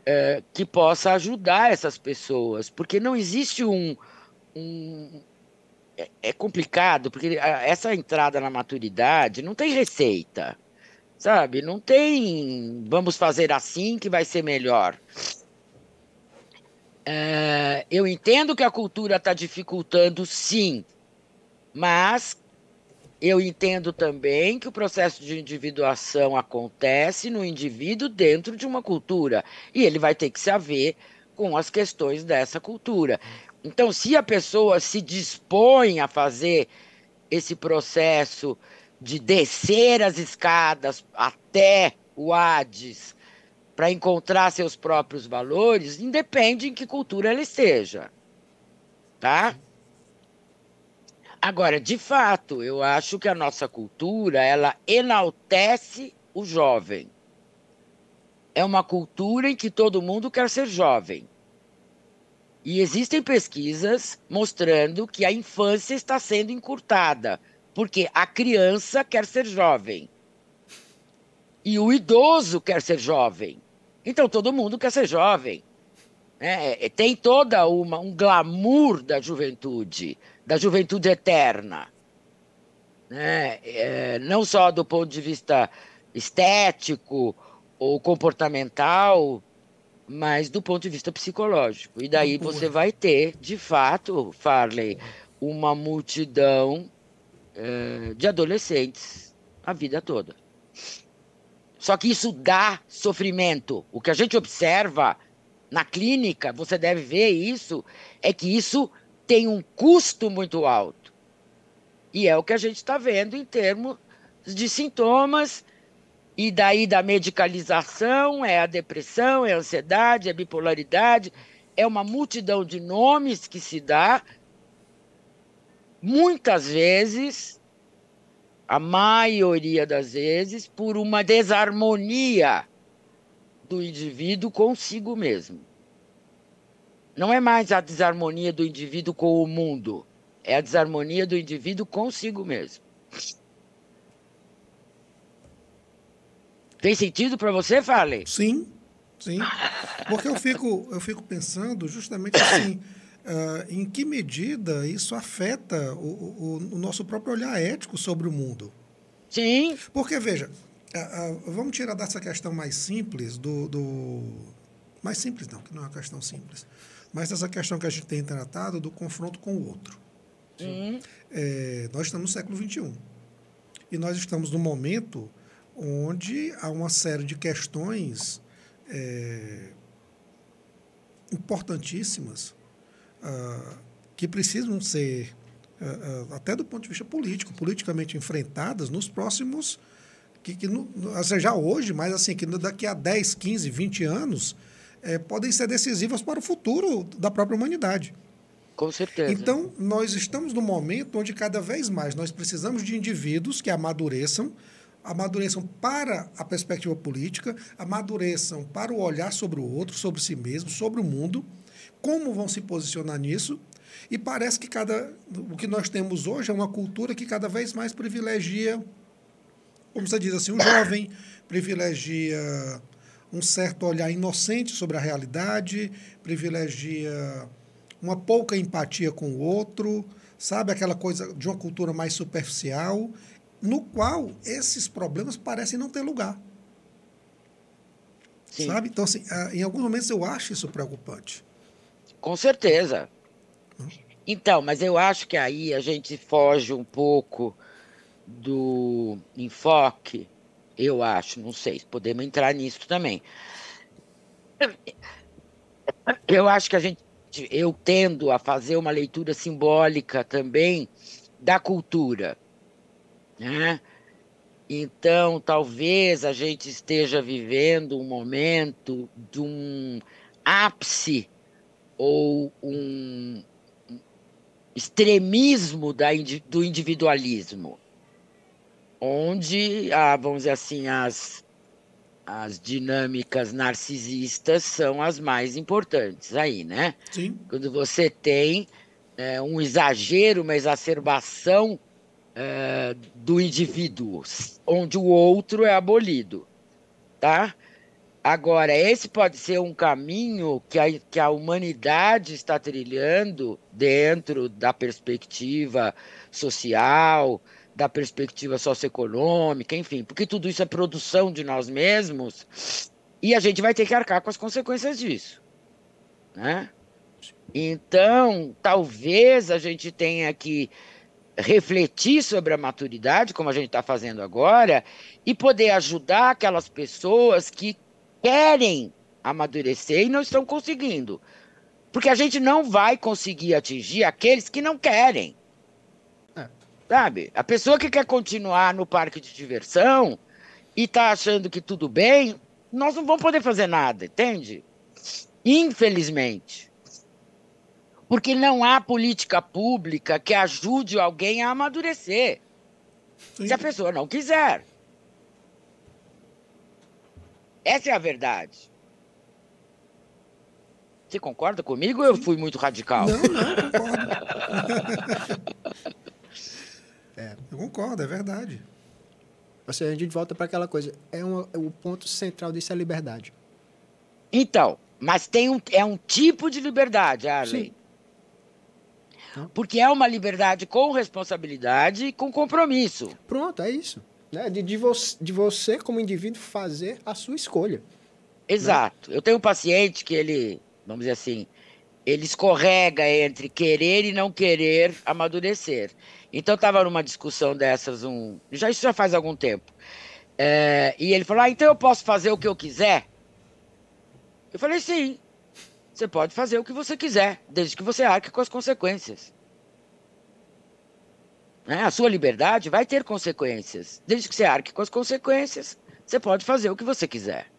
é, que possa ajudar essas pessoas, porque não existe um. um é, é complicado, porque essa entrada na maturidade não tem receita, sabe? Não tem vamos fazer assim que vai ser melhor. É, eu entendo que a cultura está dificultando, sim, mas eu entendo também que o processo de individuação acontece no indivíduo dentro de uma cultura e ele vai ter que se haver com as questões dessa cultura. Então, se a pessoa se dispõe a fazer esse processo de descer as escadas até o Hades para encontrar seus próprios valores, independe em que cultura ela esteja. Tá? Agora, de fato, eu acho que a nossa cultura, ela enaltece o jovem. É uma cultura em que todo mundo quer ser jovem. E existem pesquisas mostrando que a infância está sendo encurtada, porque a criança quer ser jovem. E o idoso quer ser jovem. Então todo mundo quer ser jovem. É, tem toda uma, um glamour da juventude da juventude eterna. Né? É, não só do ponto de vista estético ou comportamental, mas do ponto de vista psicológico. E daí você vai ter, de fato, Farley, uma multidão é, de adolescentes a vida toda. Só que isso dá sofrimento. O que a gente observa na clínica, você deve ver isso, é que isso tem um custo muito alto. E é o que a gente está vendo em termos de sintomas, e daí da medicalização, é a depressão, é a ansiedade, é a bipolaridade, é uma multidão de nomes que se dá, muitas vezes, a maioria das vezes, por uma desarmonia do indivíduo consigo mesmo. Não é mais a desarmonia do indivíduo com o mundo, é a desarmonia do indivíduo consigo mesmo. Tem sentido para você, Farley? Sim, sim. Porque eu fico, eu fico pensando justamente assim, uh, em que medida isso afeta o, o, o, nosso próprio olhar ético sobre o mundo. Sim. Porque, veja, uh, uh, vamos tirar dessa questão mais simples do, do... Mais simples não, que não é uma questão simples mas essa questão que a gente tem tratado do confronto com o outro. Uhum. É, nós estamos no século XXI. E nós estamos num momento onde há uma série de questões é, importantíssimas uh, que precisam ser, uh, uh, até do ponto de vista político, politicamente enfrentadas nos próximos. Que, que no, já hoje, mas assim, que daqui a 10, 15, 20 anos, é, podem ser decisivas para o futuro da própria humanidade. Com certeza. Então, nós estamos num momento onde cada vez mais nós precisamos de indivíduos que amadureçam, amadureçam para a perspectiva política, amadureçam para o olhar sobre o outro, sobre si mesmo, sobre o mundo, como vão se posicionar nisso. E parece que cada o que nós temos hoje é uma cultura que cada vez mais privilegia, como você diz assim, o jovem, privilegia um certo olhar inocente sobre a realidade, privilegia uma pouca empatia com o outro, sabe? Aquela coisa de uma cultura mais superficial, no qual esses problemas parecem não ter lugar. Sim. Sabe? Então, assim, ah, em alguns momentos eu acho isso preocupante. Com certeza. Hum? Então, mas eu acho que aí a gente foge um pouco do enfoque eu acho, não sei, podemos entrar nisso também. Eu acho que a gente, eu tendo a fazer uma leitura simbólica também da cultura, né? Então, talvez a gente esteja vivendo um momento de um ápice ou um extremismo da, do individualismo onde, ah, vamos dizer assim, as as dinâmicas narcisistas são as mais importantes aí, né? Sim. Quando você tem é, um exagero, uma exacerbação é, do indivíduo, onde o outro é abolido, tá? Agora, esse pode ser um caminho que a, que a humanidade está trilhando dentro da perspectiva social, da perspectiva socioeconômica, enfim, porque tudo isso é produção de nós mesmos e a gente vai ter que arcar com as consequências disso, né? Então, talvez a gente tenha que refletir sobre a maturidade, como a gente está fazendo agora, e poder ajudar aquelas pessoas que querem amadurecer e não estão conseguindo. Porque a gente não vai conseguir atingir aqueles que não querem. Sabe? A pessoa que quer continuar no parque de diversão e está achando que tudo bem, nós não vamos poder fazer nada, entende? Infelizmente. Porque não há política pública que ajude alguém a amadurecer. Sim. Se a pessoa não quiser. Essa é a verdade. Você concorda comigo ou eu fui muito radical? Não, não, concordo. é, eu concordo, é verdade. Ou seja, a gente volta para aquela coisa. É, uma, é o ponto central disso é a liberdade. Então, mas tem um, é um tipo de liberdade, Arley. Sim. Porque é uma liberdade com responsabilidade e com compromisso. Pronto, é isso. Né? De, de, vo de você, como indivíduo, fazer a sua escolha. Exato. Né? Eu tenho um paciente que ele, vamos dizer assim, ele escorrega entre querer e não querer amadurecer. Então, eu estava numa discussão dessas, um, já, isso já faz algum tempo. É, e ele falou: ah, então eu posso fazer o que eu quiser? Eu falei: sim, você pode fazer o que você quiser, desde que você arque com as consequências. Né? A sua liberdade vai ter consequências. Desde que você arque com as consequências, você pode fazer o que você quiser.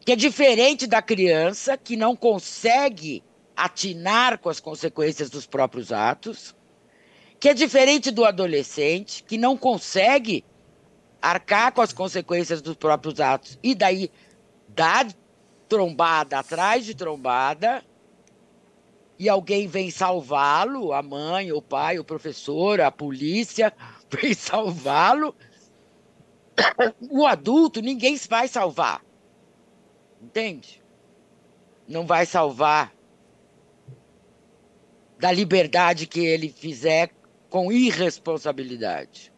Que é diferente da criança que não consegue atinar com as consequências dos próprios atos, que é diferente do adolescente que não consegue arcar com as consequências dos próprios atos e daí dá trombada atrás de trombada e alguém vem salvá-lo, a mãe, o pai, o professor, a polícia vem salvá-lo. O adulto, ninguém vai salvar. Entende? Não vai salvar da liberdade que ele fizer com irresponsabilidade.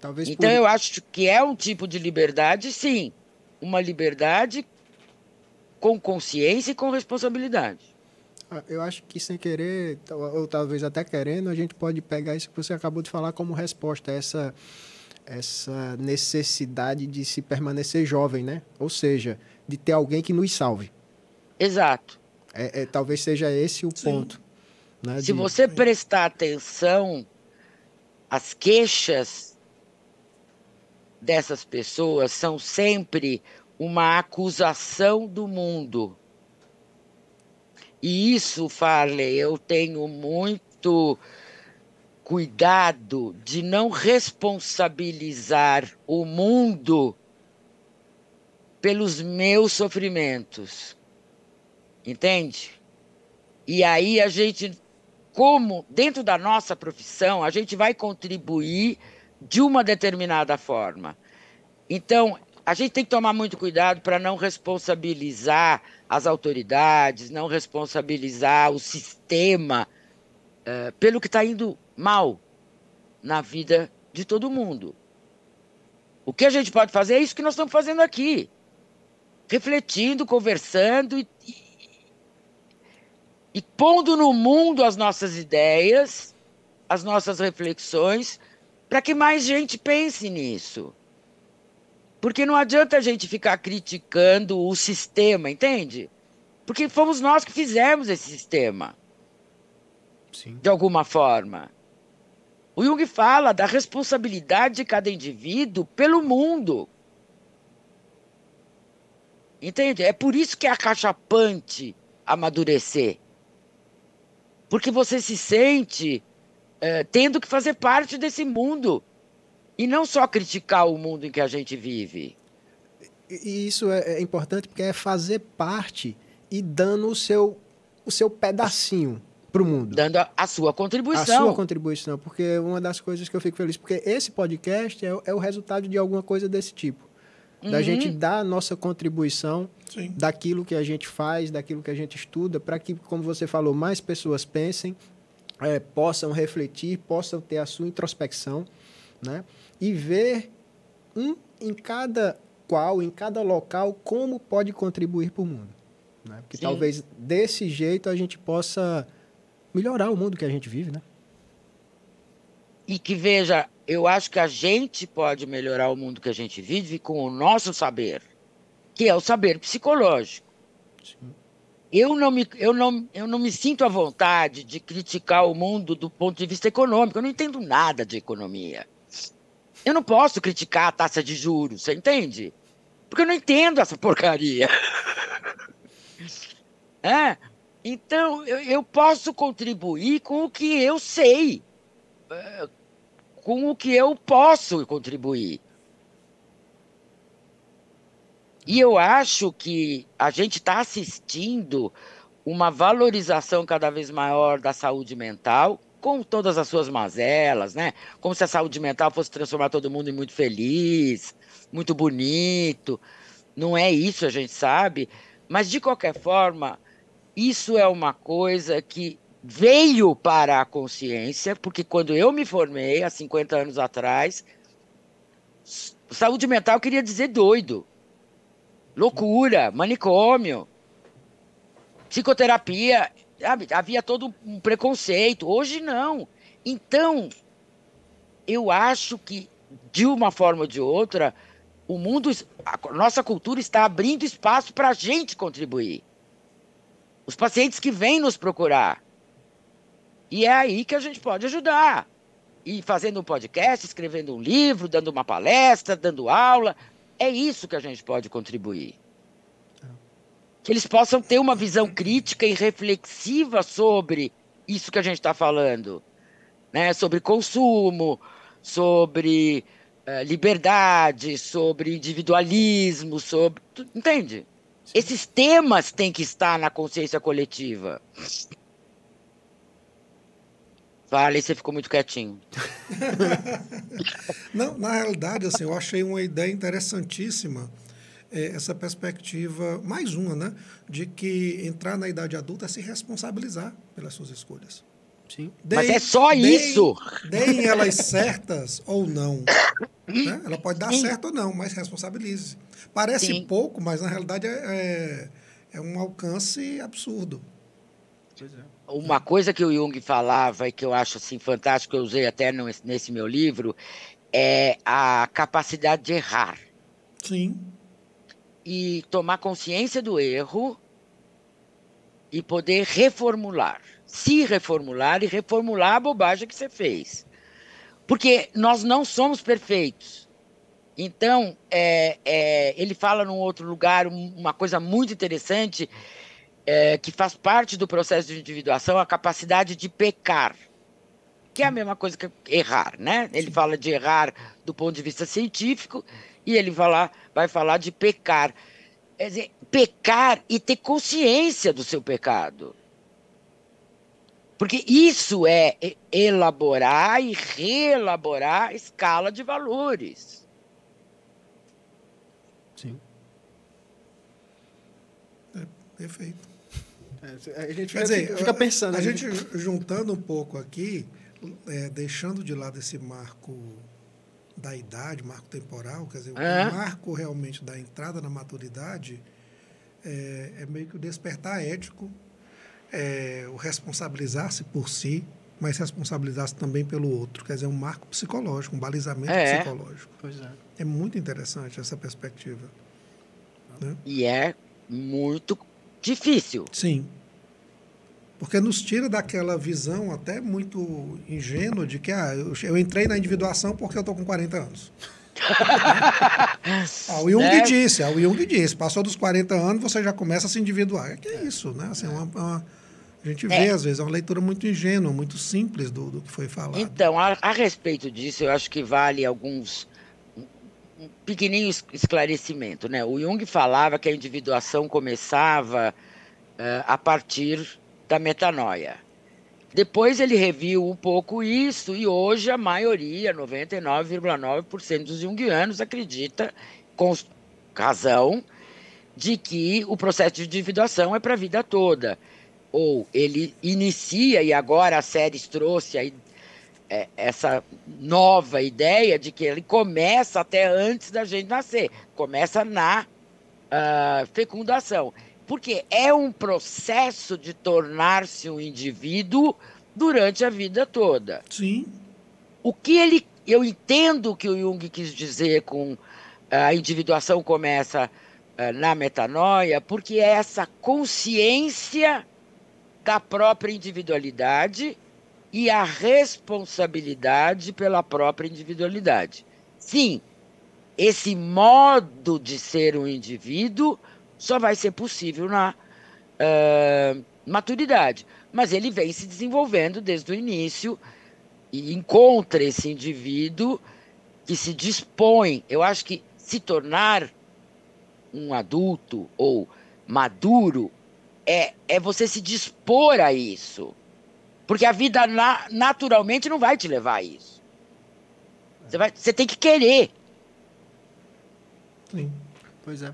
Talvez então por... eu acho que é um tipo de liberdade, sim, uma liberdade com consciência e com responsabilidade. Ah, eu acho que sem querer, ou talvez até querendo, a gente pode pegar isso que você acabou de falar como resposta a essa, essa necessidade de se permanecer jovem, né? Ou seja, de ter alguém que nos salve. Exato. É, é talvez seja esse o Sim. ponto. Né, se de... você prestar atenção, as queixas dessas pessoas são sempre uma acusação do mundo. E isso, Farley, eu tenho muito cuidado de não responsabilizar o mundo pelos meus sofrimentos. Entende? E aí a gente, como dentro da nossa profissão, a gente vai contribuir de uma determinada forma. Então, a gente tem que tomar muito cuidado para não responsabilizar as autoridades, não responsabilizar o sistema uh, pelo que está indo mal na vida de todo mundo. O que a gente pode fazer é isso que nós estamos fazendo aqui. Refletindo, conversando e, e, pondo no mundo as nossas ideias, as nossas reflexões, para que mais gente pense nisso. Porque não adianta a gente ficar criticando o sistema, entende? Porque fomos nós que fizemos esse sistema. Sim. De alguma forma. O Jung fala da responsabilidade de cada indivíduo pelo mundo. Entende? É por isso que é acachapante amadurecer. Porque você se sente é, tendo que fazer parte desse mundo E não só criticar o mundo em que a gente vive. E isso é, é importante porque é fazer parte e dando o seu, o seu pedacinho para o mundo. Dando a, a, sua contribuição. A sua contribuição, porque uma das coisas que eu fico feliz, porque esse podcast é, é o resultado de alguma coisa desse tipo. Da uhum. gente dar a nossa contribuição Sim. daquilo que a gente faz, daquilo que a gente estuda, para que, como você falou, mais pessoas pensem, é, possam refletir, possam ter a sua introspecção, né? E ver um em cada qual, em cada local, como pode contribuir para o mundo. Né? Porque Sim. talvez desse jeito a gente possa melhorar o mundo que a gente vive, né? E que veja, eu acho que a gente pode melhorar o mundo que a gente vive com o nosso saber, que é o saber psicológico. Sim. Eu não, me, eu, não, eu não me sinto à vontade de criticar o mundo do ponto de vista econômico. Eu não entendo nada de economia. Eu não posso criticar a taxa de juros, você entende? Porque eu não entendo essa porcaria. É, então, eu, eu posso contribuir com o que eu sei, com o que eu posso contribuir. E eu acho que a gente está assistindo uma valorização cada vez maior da saúde mental, com todas as suas mazelas, né? Como se a saúde mental fosse transformar todo mundo em muito feliz, muito bonito. Não é isso, a gente sabe. Mas, de qualquer forma, isso é uma coisa que veio para a consciência, porque quando eu me formei, há 50 anos atrás, saúde mental queria dizer doido, loucura, manicômio, psicoterapia, sabe? havia todo um preconceito. Hoje não. Então, eu acho que, de uma forma ou de outra, o mundo, a nossa cultura está abrindo espaço para a gente contribuir. Os pacientes que vêm nos procurar. E é aí que a gente pode ajudar. E fazendo um podcast, escrevendo um livro, dando uma palestra, dando aula. É isso que a gente pode contribuir. Que eles possam ter uma visão crítica e reflexiva sobre isso que a gente está falando. Né? Sobre consumo, sobre uh, liberdade, sobre individualismo, sobre. Entende? Esses temas têm que estar na consciência coletiva. Vale, você ficou muito quietinho. Não, na realidade, assim, eu achei uma ideia interessantíssima é, essa perspectiva, mais uma, né? De que entrar na idade adulta é se responsabilizar pelas suas escolhas. Sim. Deem, Mas é só deem, isso. Deem elas certas ou não. Né? Ela pode dar Sim. certo ou não, mas responsabilize. Parece Sim. pouco, mas na realidade é, é, é um alcance absurdo. É. Uma coisa que o Jung falava e que eu acho assim fantástico, eu usei até no, nesse meu livro, é a capacidade de errar. Sim. E tomar consciência do erro e poder reformular. Se reformular e reformular a bobagem que você fez. Porque nós não somos perfeitos. Então, é, é, ele fala num outro lugar uma coisa muito interessante, é, que faz parte do processo de individuação, a capacidade de pecar, que é a mesma coisa que errar, né? Ele fala de errar do ponto de vista científico e ele fala, vai falar de pecar. Quer dizer, pecar e ter consciência do seu pecado. Porque isso é elaborar e reelaborar a escala de valores. Sim. É, perfeito. É, a gente fica, dizer, fica pensando. A, a gente, juntando um pouco aqui, é, deixando de lado esse marco da idade, marco temporal, quer dizer, é. o marco realmente da entrada na maturidade é, é meio que o despertar ético é, o responsabilizar-se por si, mas responsabilizar-se também pelo outro. Quer dizer, um marco psicológico, um balizamento é. psicológico. Pois é. É muito interessante essa perspectiva. Né? E é muito difícil. Sim. Porque nos tira daquela visão até muito ingênua de que ah, eu, eu entrei na individuação porque eu estou com 40 anos. ah, o Jung né? disse, ah, o Jung disse, passou dos 40 anos, você já começa a se individuar. É que é isso, né? Assim, é uma, uma A gente vê, é. às vezes, é uma leitura muito ingênua, muito simples do, do que foi falado. Então, a, a respeito disso, eu acho que vale alguns pequenininho esclarecimento. Né? O Jung falava que a individuação começava uh, a partir da metanoia. Depois ele reviu um pouco isso e hoje a maioria, 99,9% dos junguianos acredita com razão de que o processo de individuação é para a vida toda. Ou ele inicia, e agora a série trouxe aí, essa nova ideia de que ele começa até antes da gente nascer, começa na uh, fecundação porque é um processo de tornar-se um indivíduo durante a vida toda. Sim. O que ele. Eu entendo o que o Jung quis dizer com a individuação começa uh, na metanoia, porque é essa consciência da própria individualidade e a responsabilidade pela própria individualidade. Sim, esse modo de ser um indivíduo só vai ser possível na uh, maturidade. Mas ele vem se desenvolvendo desde o início e encontra esse indivíduo que se dispõe. Eu acho que se tornar um adulto ou maduro é, é você se dispor a isso. Porque a vida na, naturalmente não vai te levar a isso. Você, vai, você tem que querer. Sim, pois é.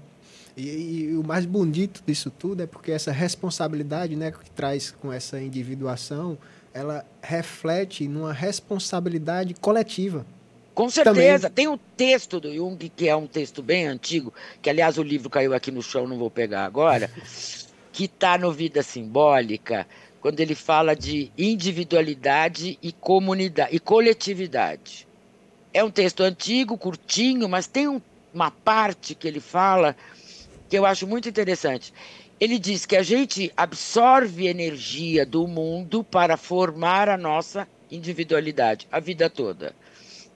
E, e, o mais bonito disso tudo é porque essa responsabilidade né, que traz com essa individuação, ela reflete numa responsabilidade coletiva. Com certeza. Também. Tem um texto do Jung, que é um texto bem antigo, que aliás o livro caiu aqui no chão, não vou pegar agora, que está no Vida Simbólica, quando ele fala de individualidade e comunidade e coletividade. É um texto antigo, curtinho, mas tem um, uma parte que ele fala que eu acho muito interessante. Ele diz que a gente absorve energia do mundo para formar a nossa individualidade a vida toda.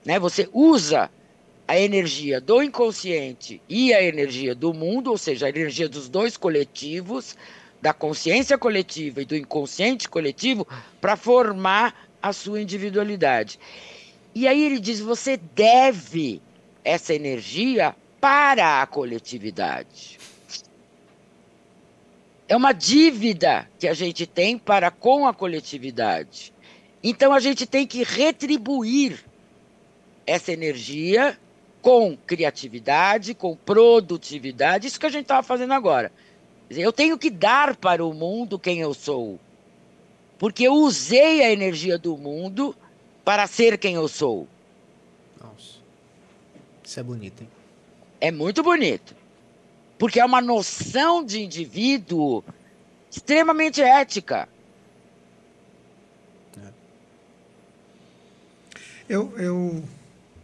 Né? Você usa a energia do inconsciente e a energia do mundo, ou seja, a energia dos dois coletivos, da consciência coletiva e do inconsciente coletivo, para formar a sua individualidade. E aí ele diz: você deve essa energia para a coletividade. É uma dívida que a gente tem para com a coletividade. Então a gente tem que retribuir essa energia com criatividade, com produtividade, isso que a gente estava fazendo agora. Eu tenho que dar para o mundo quem eu sou. Porque eu usei a energia do mundo para ser quem eu sou. Nossa. Isso é bonito, hein? É muito bonito porque é uma noção de indivíduo extremamente ética. Eu, eu,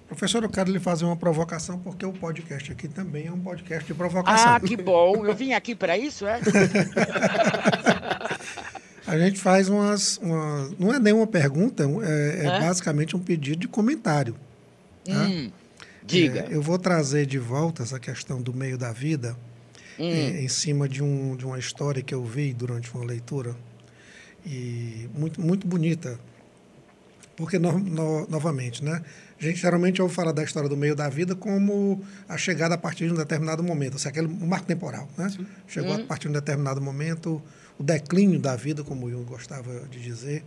professor, eu quero lhe fazer uma provocação, porque o podcast aqui também é um podcast de provocação. Ah, que bom. Eu vim aqui para isso, é? A gente faz umas, Não é nenhuma pergunta, é, é basicamente um pedido de comentário. Tá? Hum, diga. É, eu vou trazer de volta essa questão do meio da vida hum. em, em, cima de, um, de uma história que eu vi durante uma leitura e muito, muito bonita. Porque, no, no, novamente, né? A gente geralmente ouve falar da história do meio da vida como a chegada a partir de um determinado momento, ou seja, aquele marco temporal, né? Chegou a partir de um determinado momento, o declínio da vida, como o Jung gostava de dizer.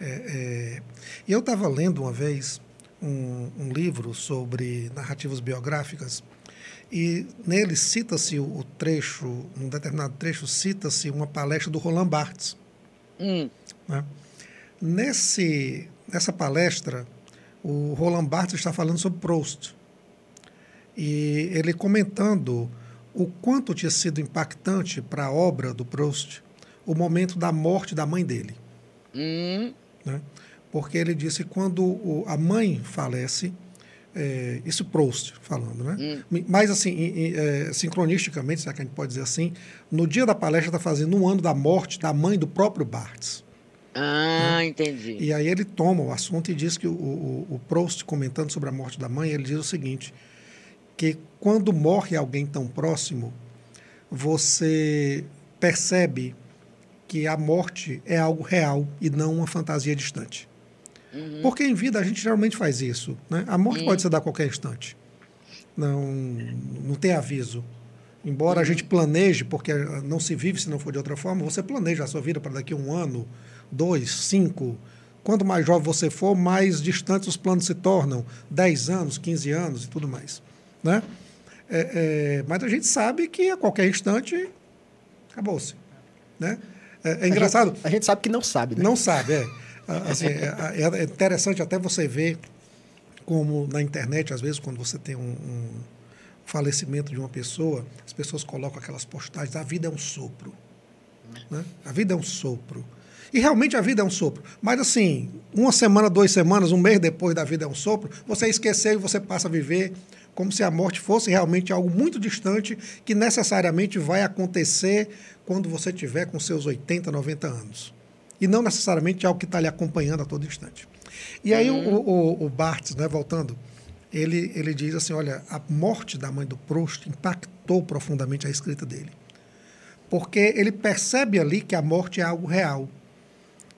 É, é... E eu estava lendo uma vez um, um livro sobre narrativas biográficas e nele cita-se o trecho, num determinado trecho, cita-se uma palestra do Roland Barthes. Hum. Né? Nesse, nessa palestra, o Roland Barthes está falando sobre Proust. E ele comentando o quanto tinha sido impactante para a obra do Proust o momento da morte da mãe dele. Hum. Né? Porque ele disse que quando o, a mãe falece, é, isso Proust falando, né? Hum. Mas, assim, é, sincronisticamente, será que a gente pode dizer assim, no dia da palestra está fazendo um ano da morte da mãe do próprio Barthes. Ah, né? entendi. E aí ele toma o assunto e diz que o, o, o, Proust, comentando sobre a morte da mãe, ele diz o seguinte, que quando morre alguém tão próximo, você percebe que a morte é algo real e não uma fantasia distante. Uhum. Porque em vida a gente geralmente faz isso. Né? A morte uhum. pode ser a qualquer instante. Não, não tem aviso. Embora uhum. a gente planeje, porque não se vive se não for de outra forma, você planeja a sua vida para daqui a um ano, dois, cinco. Quanto mais jovem você for, mais distantes os planos se tornam. 10 anos, 15 anos e tudo mais. Né? É, é, mas a gente sabe que a qualquer instante acabou-se. Né? É, é engraçado. A gente, a gente, sabe que não sabe, né? Não sabe, é. Assim, é, é, interessante até você ver como na internet, às vezes, quando você tem um, um falecimento de uma pessoa, as pessoas colocam aquelas postagens: a vida é um sopro. Né? A vida é um sopro. E realmente a vida é um sopro. Mas assim, uma semana, duas semanas, um mês depois da vida é um sopro, você esqueceu e você passa a viver como se a morte fosse realmente algo muito distante que necessariamente vai acontecer quando você tiver com seus 80, 90 anos. E não necessariamente algo que está lhe acompanhando a todo instante. E aí uhum. o, o, o Barthes, né, voltando, ele, ele diz assim, olha, a morte da mãe do Proust impactou profundamente a escrita dele. Porque ele percebe ali que a morte é algo real.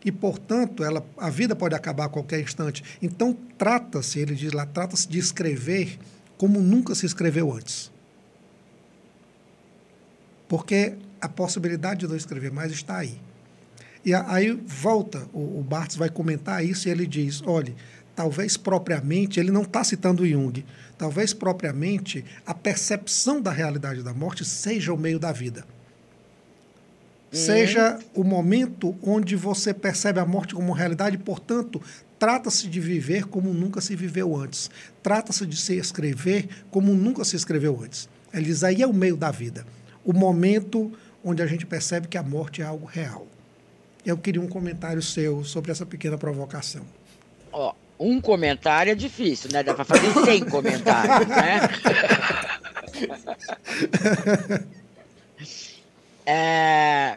E, portanto, ela, a vida pode acabar a qualquer instante. Então, trata-se, ele diz lá, trata-se de escrever como nunca se escreveu antes. Porque a possibilidade de não escrever mais está aí. E aí volta, o, o Barthes vai comentar isso e ele diz: olhe, talvez propriamente, ele não está citando Jung, talvez propriamente a percepção da realidade da morte seja o meio da vida. Seja o momento onde você percebe a morte como realidade, portanto, trata-se de viver como nunca se viveu antes. Trata-se de se escrever como nunca se escreveu antes. Ele diz: aí é o meio da vida. O momento onde a gente percebe que a morte é algo real. Eu queria um comentário seu sobre essa pequena provocação. Ó, um comentário é difícil, né? Dá para fazer 100 comentários, né? é,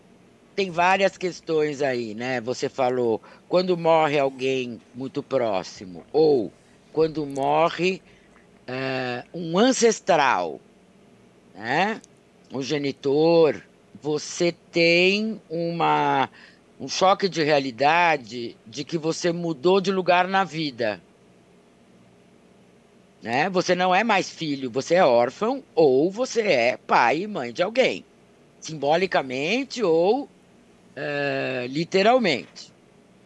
tem várias questões aí, né? Você falou quando morre alguém muito próximo ou quando morre é, um ancestral, né? Um genitor, você tem uma, um choque de realidade de que você mudou de lugar na vida. Né? Você não é mais filho, você é órfão ou você é pai e mãe de alguém, simbolicamente ou uh, literalmente.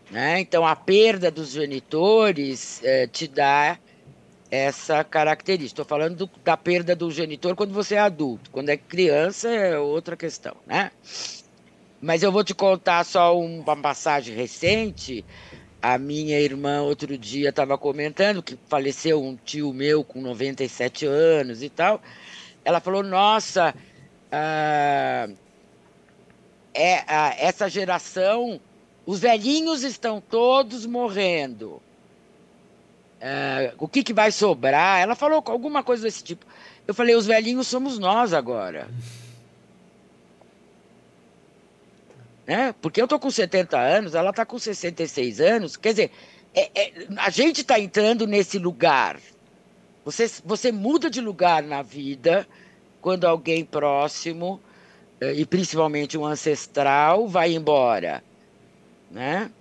Né? Então, a perda dos genitores uh, te dá essa característica. Estou falando do, da perda do genitor quando você é adulto. Quando é criança é outra questão, né? Mas eu vou te contar só uma passagem recente. A minha irmã outro dia estava comentando que faleceu um tio meu com 97 anos e tal. Ela falou: Nossa, ah, é, ah, essa geração, os velhinhos estão todos morrendo. É, o que, que vai sobrar? Ela falou alguma coisa desse tipo. Eu falei, os velhinhos somos nós agora. Né? Porque eu tô com 70 anos, ela tá com 66 anos. Quer dizer, é, é, a gente está entrando nesse lugar. Você, você muda de lugar na vida quando alguém próximo, é, e principalmente um ancestral, vai embora. Né?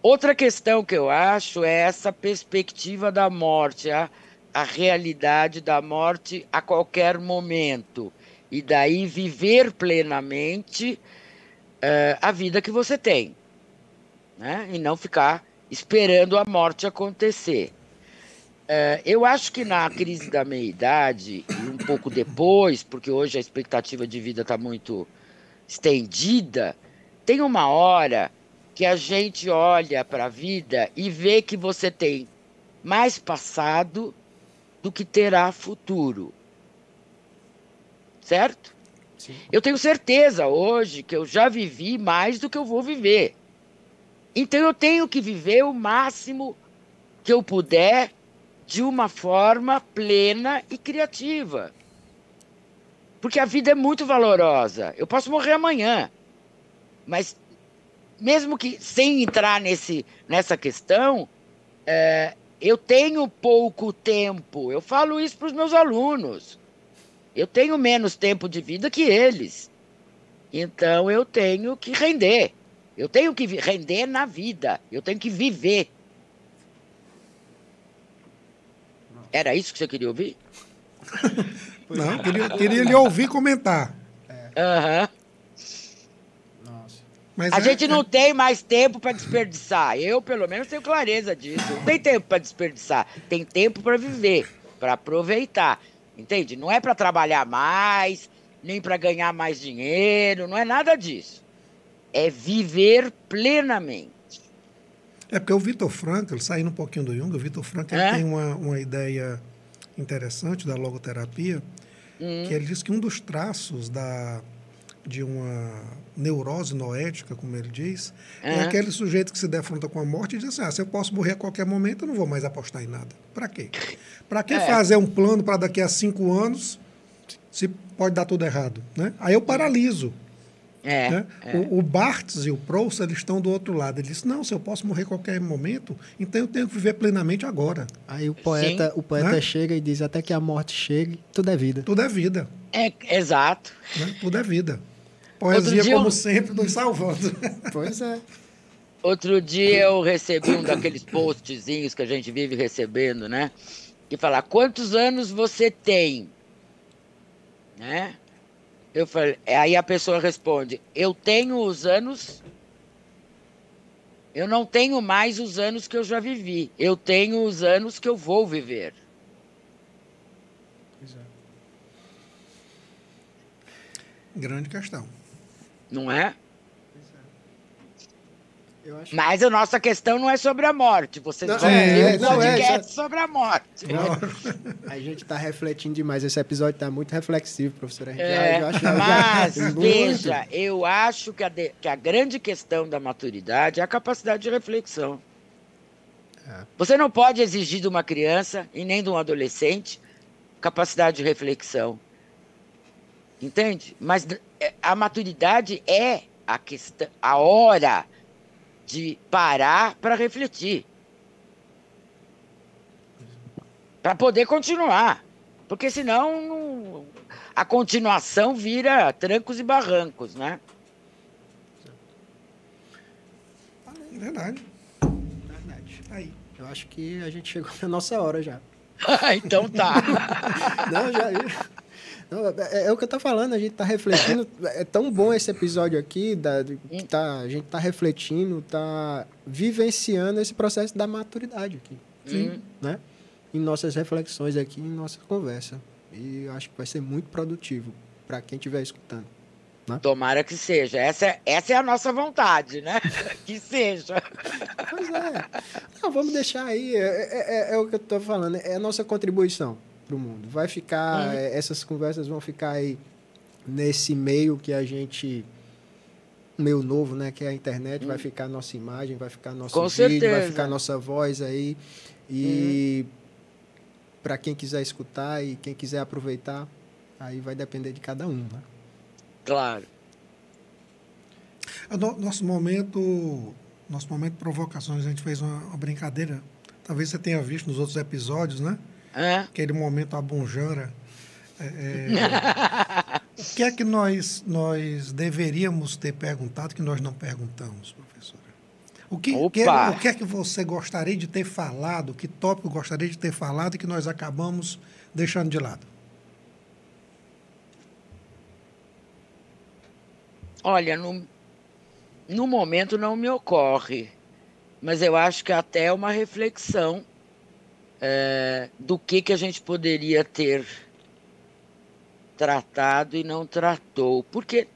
Outra questão que eu acho é essa perspectiva da morte, a, a realidade da morte a qualquer momento. E daí viver plenamente uh, a vida que você tem. Né? E não ficar esperando a morte acontecer. Uh, eu acho que na crise da meia-idade, e um pouco depois, porque hoje a expectativa de vida está muito estendida, tem uma hora que a gente olha para a vida e vê que você tem mais passado do que terá futuro. Certo? Sim. Eu tenho certeza hoje que eu já vivi mais do que eu vou viver. Então eu tenho que viver o máximo que eu puder de uma forma plena e criativa. Porque a vida é muito valorosa. Eu posso morrer amanhã, mas mesmo que sem entrar nesse, nessa questão, é, eu tenho pouco tempo. Eu falo isso para os meus alunos. Eu tenho menos tempo de vida que eles. Então eu tenho que render. Eu tenho que render na vida. Eu tenho que viver. Era isso que você queria ouvir? Não, queria, queria lhe ouvir comentar. Aham. Nossa. Mas A é- gente não é- tem mais tempo para desperdiçar. Eu, pelo menos, tenho clareza disso. Não tem tempo para desperdiçar. Tem tempo para viver, para aproveitar. Entende? Não é para trabalhar mais, nem para ganhar mais dinheiro, não é nada disso. É viver plenamente. É porque o Vitor Frankl, saindo um pouquinho do Jung, o Vitor Frankl É? tem uma, uma ideia interessante da logoterapia, Hum. que ele diz que um dos traços da, de uma neurose noética, como ele diz, é É. aquele sujeito que se defronta com a morte e diz assim, ah, se eu posso morrer a qualquer momento, eu não vou mais apostar em nada. Para quê? Para que É. fazer um plano para daqui a cinco anos se pode dar tudo errado? Né? Aí eu paraliso. É. né? é. O, o Barthes e o Proust eles estão do outro lado. Ele disse: não, se eu posso morrer a qualquer momento, então eu tenho que viver plenamente agora. Aí o poeta, o poeta Né? chega e diz até que a morte chegue, tudo é vida. Tudo é vida. É, exato. Né? Tudo é vida. Poesia, dia como eu- sempre, nos salvando. Pois é. Outro dia eu recebi um daqueles postzinhos que a gente vive recebendo, né? Que fala, quantos anos você tem? Né? Eu falei, aí a pessoa responde, eu tenho os anos. Eu não tenho mais os anos que eu já vivi. Eu tenho os anos que eu vou viver. Grande questão. Não é? Mas a nossa questão não é sobre a morte. Vocês Não, vão é, é, um não, é, sobre a morte. A gente está refletindo demais. Esse episódio está muito reflexivo, professora. É, já- já- já- mas muito. veja, eu acho que a, de- que a grande questão da maturidade é a capacidade de reflexão. É. Você não pode exigir de uma criança e nem de um adolescente capacidade de reflexão. Entende? Mas é, a maturidade é a questão, a hora de parar para refletir. Para poder continuar. Porque senão não- a continuação vira trancos e barrancos, né? Verdade. Verdade. Aí. Eu acho que a gente chegou na nossa hora já. então tá. Não, já. Não, é, é o que eu tô falando, a gente tá refletindo. É tão bom esse episódio aqui, da, que tá, a gente tá refletindo, tá vivenciando esse processo da maturidade aqui, Sim. né? Em nossas reflexões aqui, em nossa conversa. E acho que vai ser muito produtivo para quem estiver escutando. Tomara que seja. Essa, é- essa é a nossa vontade, né? Que seja. Pois é. Não, vamos deixar aí. É, é- é- é o que eu tô falando. É a nossa contribuição para o mundo. Vai ficar. Uhum. é, Essas conversas vão ficar aí nesse meio que a gente. Meio novo, né? Que é a internet. Vai ficar nossa imagem, vai ficar nosso Com vídeo, vai certeza. Uhum. ficar nossa voz aí. E para quem quiser escutar e quem quiser aproveitar, aí vai depender de cada um, né? Claro. Nosso momento, nosso momento de provocações, a gente fez uma, uma brincadeira. Talvez você tenha visto nos outros episódios, né? Hã? Aquele momento abunjara. É, é, o que é que nós, nós deveríamos ter perguntado que nós não perguntamos, professora? O que, que é, o que é que você gostaria de ter falado? Que tópico gostaria de ter falado que nós acabamos deixando de lado? Olha, no, no momento não me ocorre, mas eu acho que até é uma reflexão é, do que, que a gente poderia ter tratado e não tratou. Porque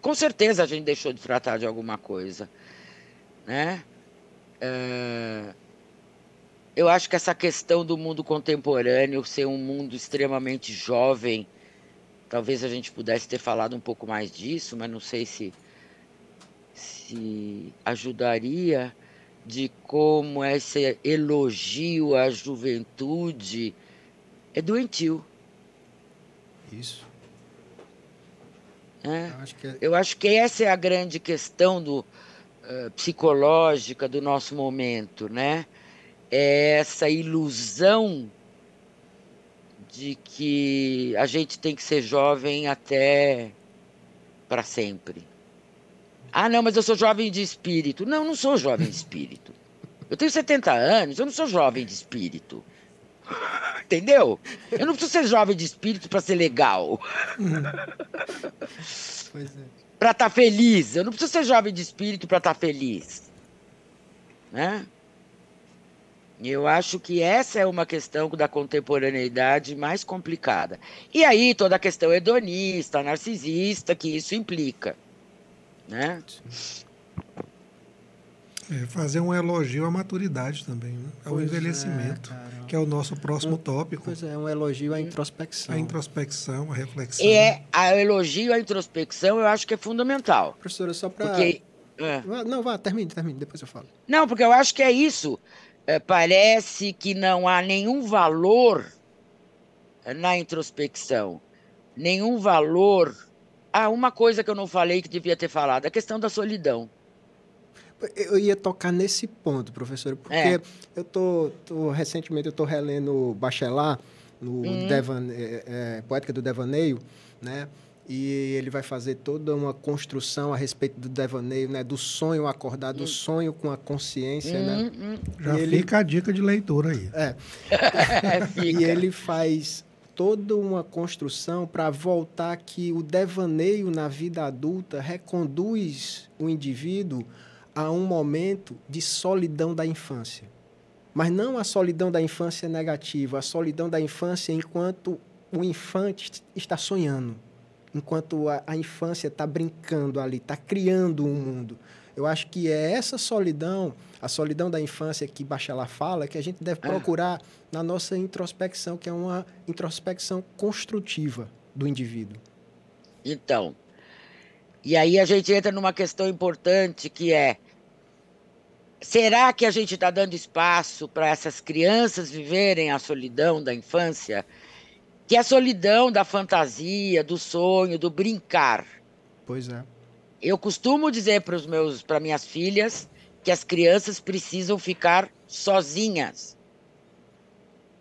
com certeza a gente deixou de tratar de alguma coisa. Né? É, eu acho que essa questão do mundo contemporâneo ser um mundo extremamente jovem. Talvez a gente pudesse ter falado um pouco mais disso, mas não sei se, se ajudaria de como esse elogio à juventude é doentio. Isso. Né? Eu acho que é- Eu acho que essa é a grande questão do, eh, psicológica do nosso momento, né? É essa ilusão de que a gente tem que ser jovem até para sempre. Ah, não, mas eu sou jovem de espírito. Não, não sou jovem de espírito. Eu tenho 70 anos, eu não sou jovem de espírito. Entendeu? Eu não preciso ser jovem de espírito para ser legal. Pois é. Para estar tá feliz. Eu não preciso ser jovem de espírito para estar tá feliz. Né? Eu acho que essa é uma questão da contemporaneidade mais complicada. E aí toda a questão hedonista, narcisista que isso implica. Né? É, fazer um elogio à maturidade também, né? ao pois envelhecimento, é, que é o nosso próximo tópico. Pois é, um elogio à introspecção. A introspecção, a reflexão. É, a elogio à introspecção eu acho que é fundamental. Professora, só para... Porque... É. Não, vá, termine, termine, depois eu falo. Não, porque eu acho que é isso é, parece que não há nenhum valor na introspecção, nenhum valor. Ah, uma coisa que eu não falei que devia ter falado, a questão da solidão. Eu ia tocar nesse ponto, professor, porque é. eu tô, tô, recentemente eu estou relendo Bachelard no hum. Devan, é, é, Poética do Devaneio, né? e ele vai fazer toda uma construção a respeito do devaneio, né? Do sonho acordado, do hum. sonho com a consciência, hum, né? Hum. Já e fica ele... a dica de leitura aí. É. e ele faz toda uma construção para voltar que o devaneio na vida adulta reconduz o indivíduo a um momento de solidão da infância. Mas não a solidão da infância negativa, a solidão da infância enquanto o infante está sonhando enquanto a, a infância está brincando ali, está criando um mundo. Eu acho que é essa solidão, a solidão da infância que Bachelard fala, que a gente deve ah. procurar na nossa introspecção, que é uma introspecção construtiva do indivíduo. Então, e aí a gente entra numa questão importante que é será que a gente está dando espaço para essas crianças viverem a solidão da infância? que é a solidão da fantasia, do sonho, do brincar. Pois é. Eu costumo dizer para os meus, para minhas filhas, que as crianças precisam ficar sozinhas.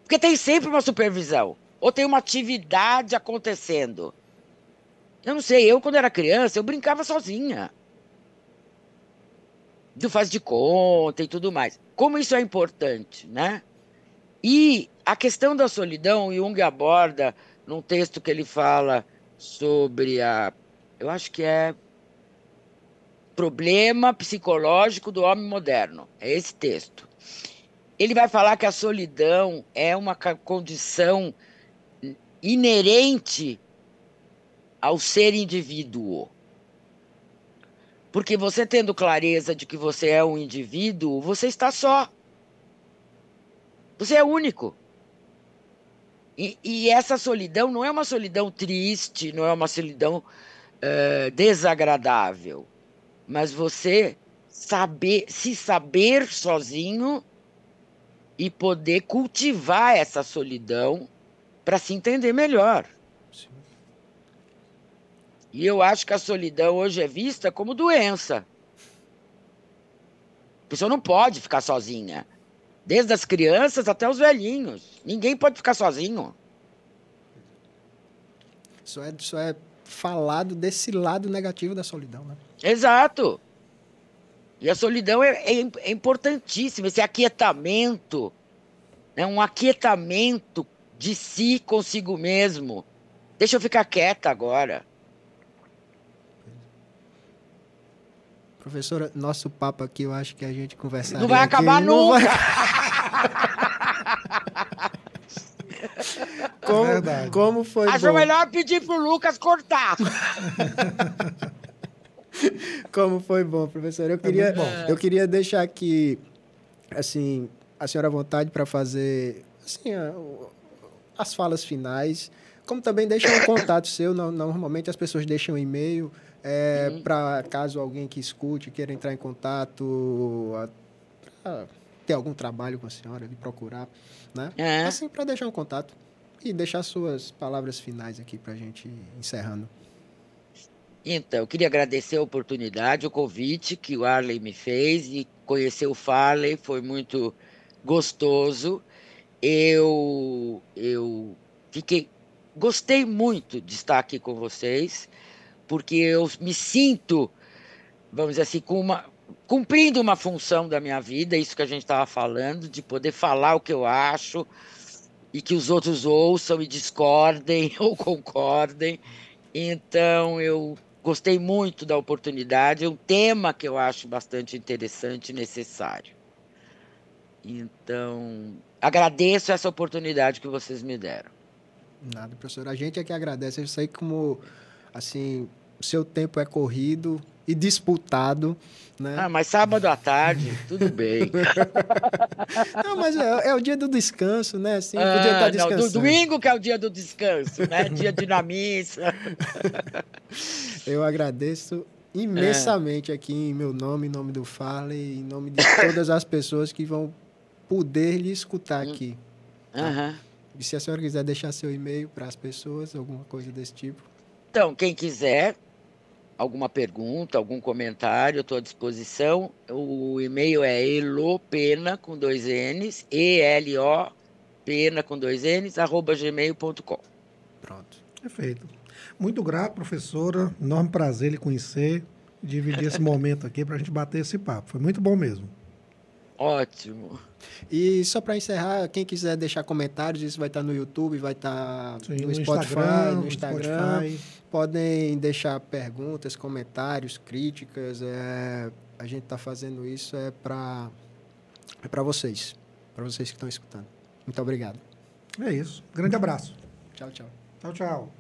Porque tem sempre uma supervisão, ou tem uma atividade acontecendo. Eu não sei, eu quando era criança, eu brincava sozinha. Do faz de conta e tudo mais. Como isso é importante, né? E a questão da solidão, Jung aborda num texto que ele fala sobre a. Eu acho que é. Problema psicológico do homem moderno. É esse texto. Ele vai falar que a solidão é uma condição inerente ao ser indivíduo. Porque você tendo clareza de que você é um indivíduo, você está só. Você é único. E, e, essa solidão não é uma solidão triste, não é uma solidão uh, desagradável, mas você saber, se saber sozinho e poder cultivar essa solidão para se entender melhor. Sim. E eu acho que a solidão hoje é vista como doença. A pessoa não pode ficar sozinha. Desde as crianças até os velhinhos. Ninguém pode ficar sozinho. Só é, só é falado desse lado negativo da solidão, né? Exato. E a solidão é, é, é importantíssima, esse aquietamento, né? um aquietamento de si consigo mesmo. Deixa eu ficar quieta agora. Professora, nosso papo aqui, eu acho que a gente conversar. Não vai acabar nunca! Vai... como, é como foi Acho bom. melhor pedir pro Lucas cortar. como foi bom, professor. Eu queria, eu queria deixar aqui, assim, a senhora à vontade para fazer assim, as falas finais. Como também deixa um contato seu, normalmente as pessoas deixam um e-mail é, para caso alguém que escute queira entrar em contato, pra, ter algum trabalho com a senhora, de procurar, né? É. Assim, para deixar um contato e deixar suas palavras finais aqui para a gente encerrando. Então, eu queria agradecer a oportunidade, o convite que o Arley me fez e conhecer o Farley foi muito gostoso. Eu, eu fiquei, gostei muito de estar aqui com vocês, porque eu me sinto, vamos dizer assim, com uma, cumprindo uma função da minha vida, isso que a gente estava falando, de poder falar o que eu acho e que os outros ouçam e discordem ou concordem. Então, eu gostei muito da oportunidade, é um tema que eu acho bastante interessante e necessário. Então, agradeço essa oportunidade que vocês me deram. Nada, professor. A gente é que agradece. Eu sei como, assim, o seu tempo é corrido e disputado, né? Ah, mas sábado à tarde, tudo bem. não, mas é, é, o dia do descanso, né? Assim, ah, podia estar descansando. Não, do domingo que é o dia do descanso, né? dia de na missa. Eu agradeço imensamente é. aqui em meu nome, em nome do Farley, em nome de todas as pessoas que vão poder lhe escutar aqui. Tá? Uhum. E se a senhora quiser deixar seu e-mail para as pessoas, alguma coisa desse tipo. Então, quem quiser, alguma pergunta, algum comentário, estou à disposição. O e-mail é elopena com dois N's, E-L-O, pena com dois N's, arroba gmail.com. Pronto. Perfeito. Muito grato, professora. Enorme prazer lhe conhecer, dividir esse momento aqui para a gente bater esse papo. Foi muito bom mesmo. Ótimo. E só para encerrar, quem quiser deixar comentários, isso vai estar no YouTube, vai estar Sim, no, no, Spotify, Instagram, no Instagram. Spotify. Podem deixar perguntas, comentários, críticas. É, a gente está fazendo isso é para é para vocês, para vocês que estão escutando. Muito obrigado. É isso. Grande abraço. Tchau, tchau. Tchau, tchau.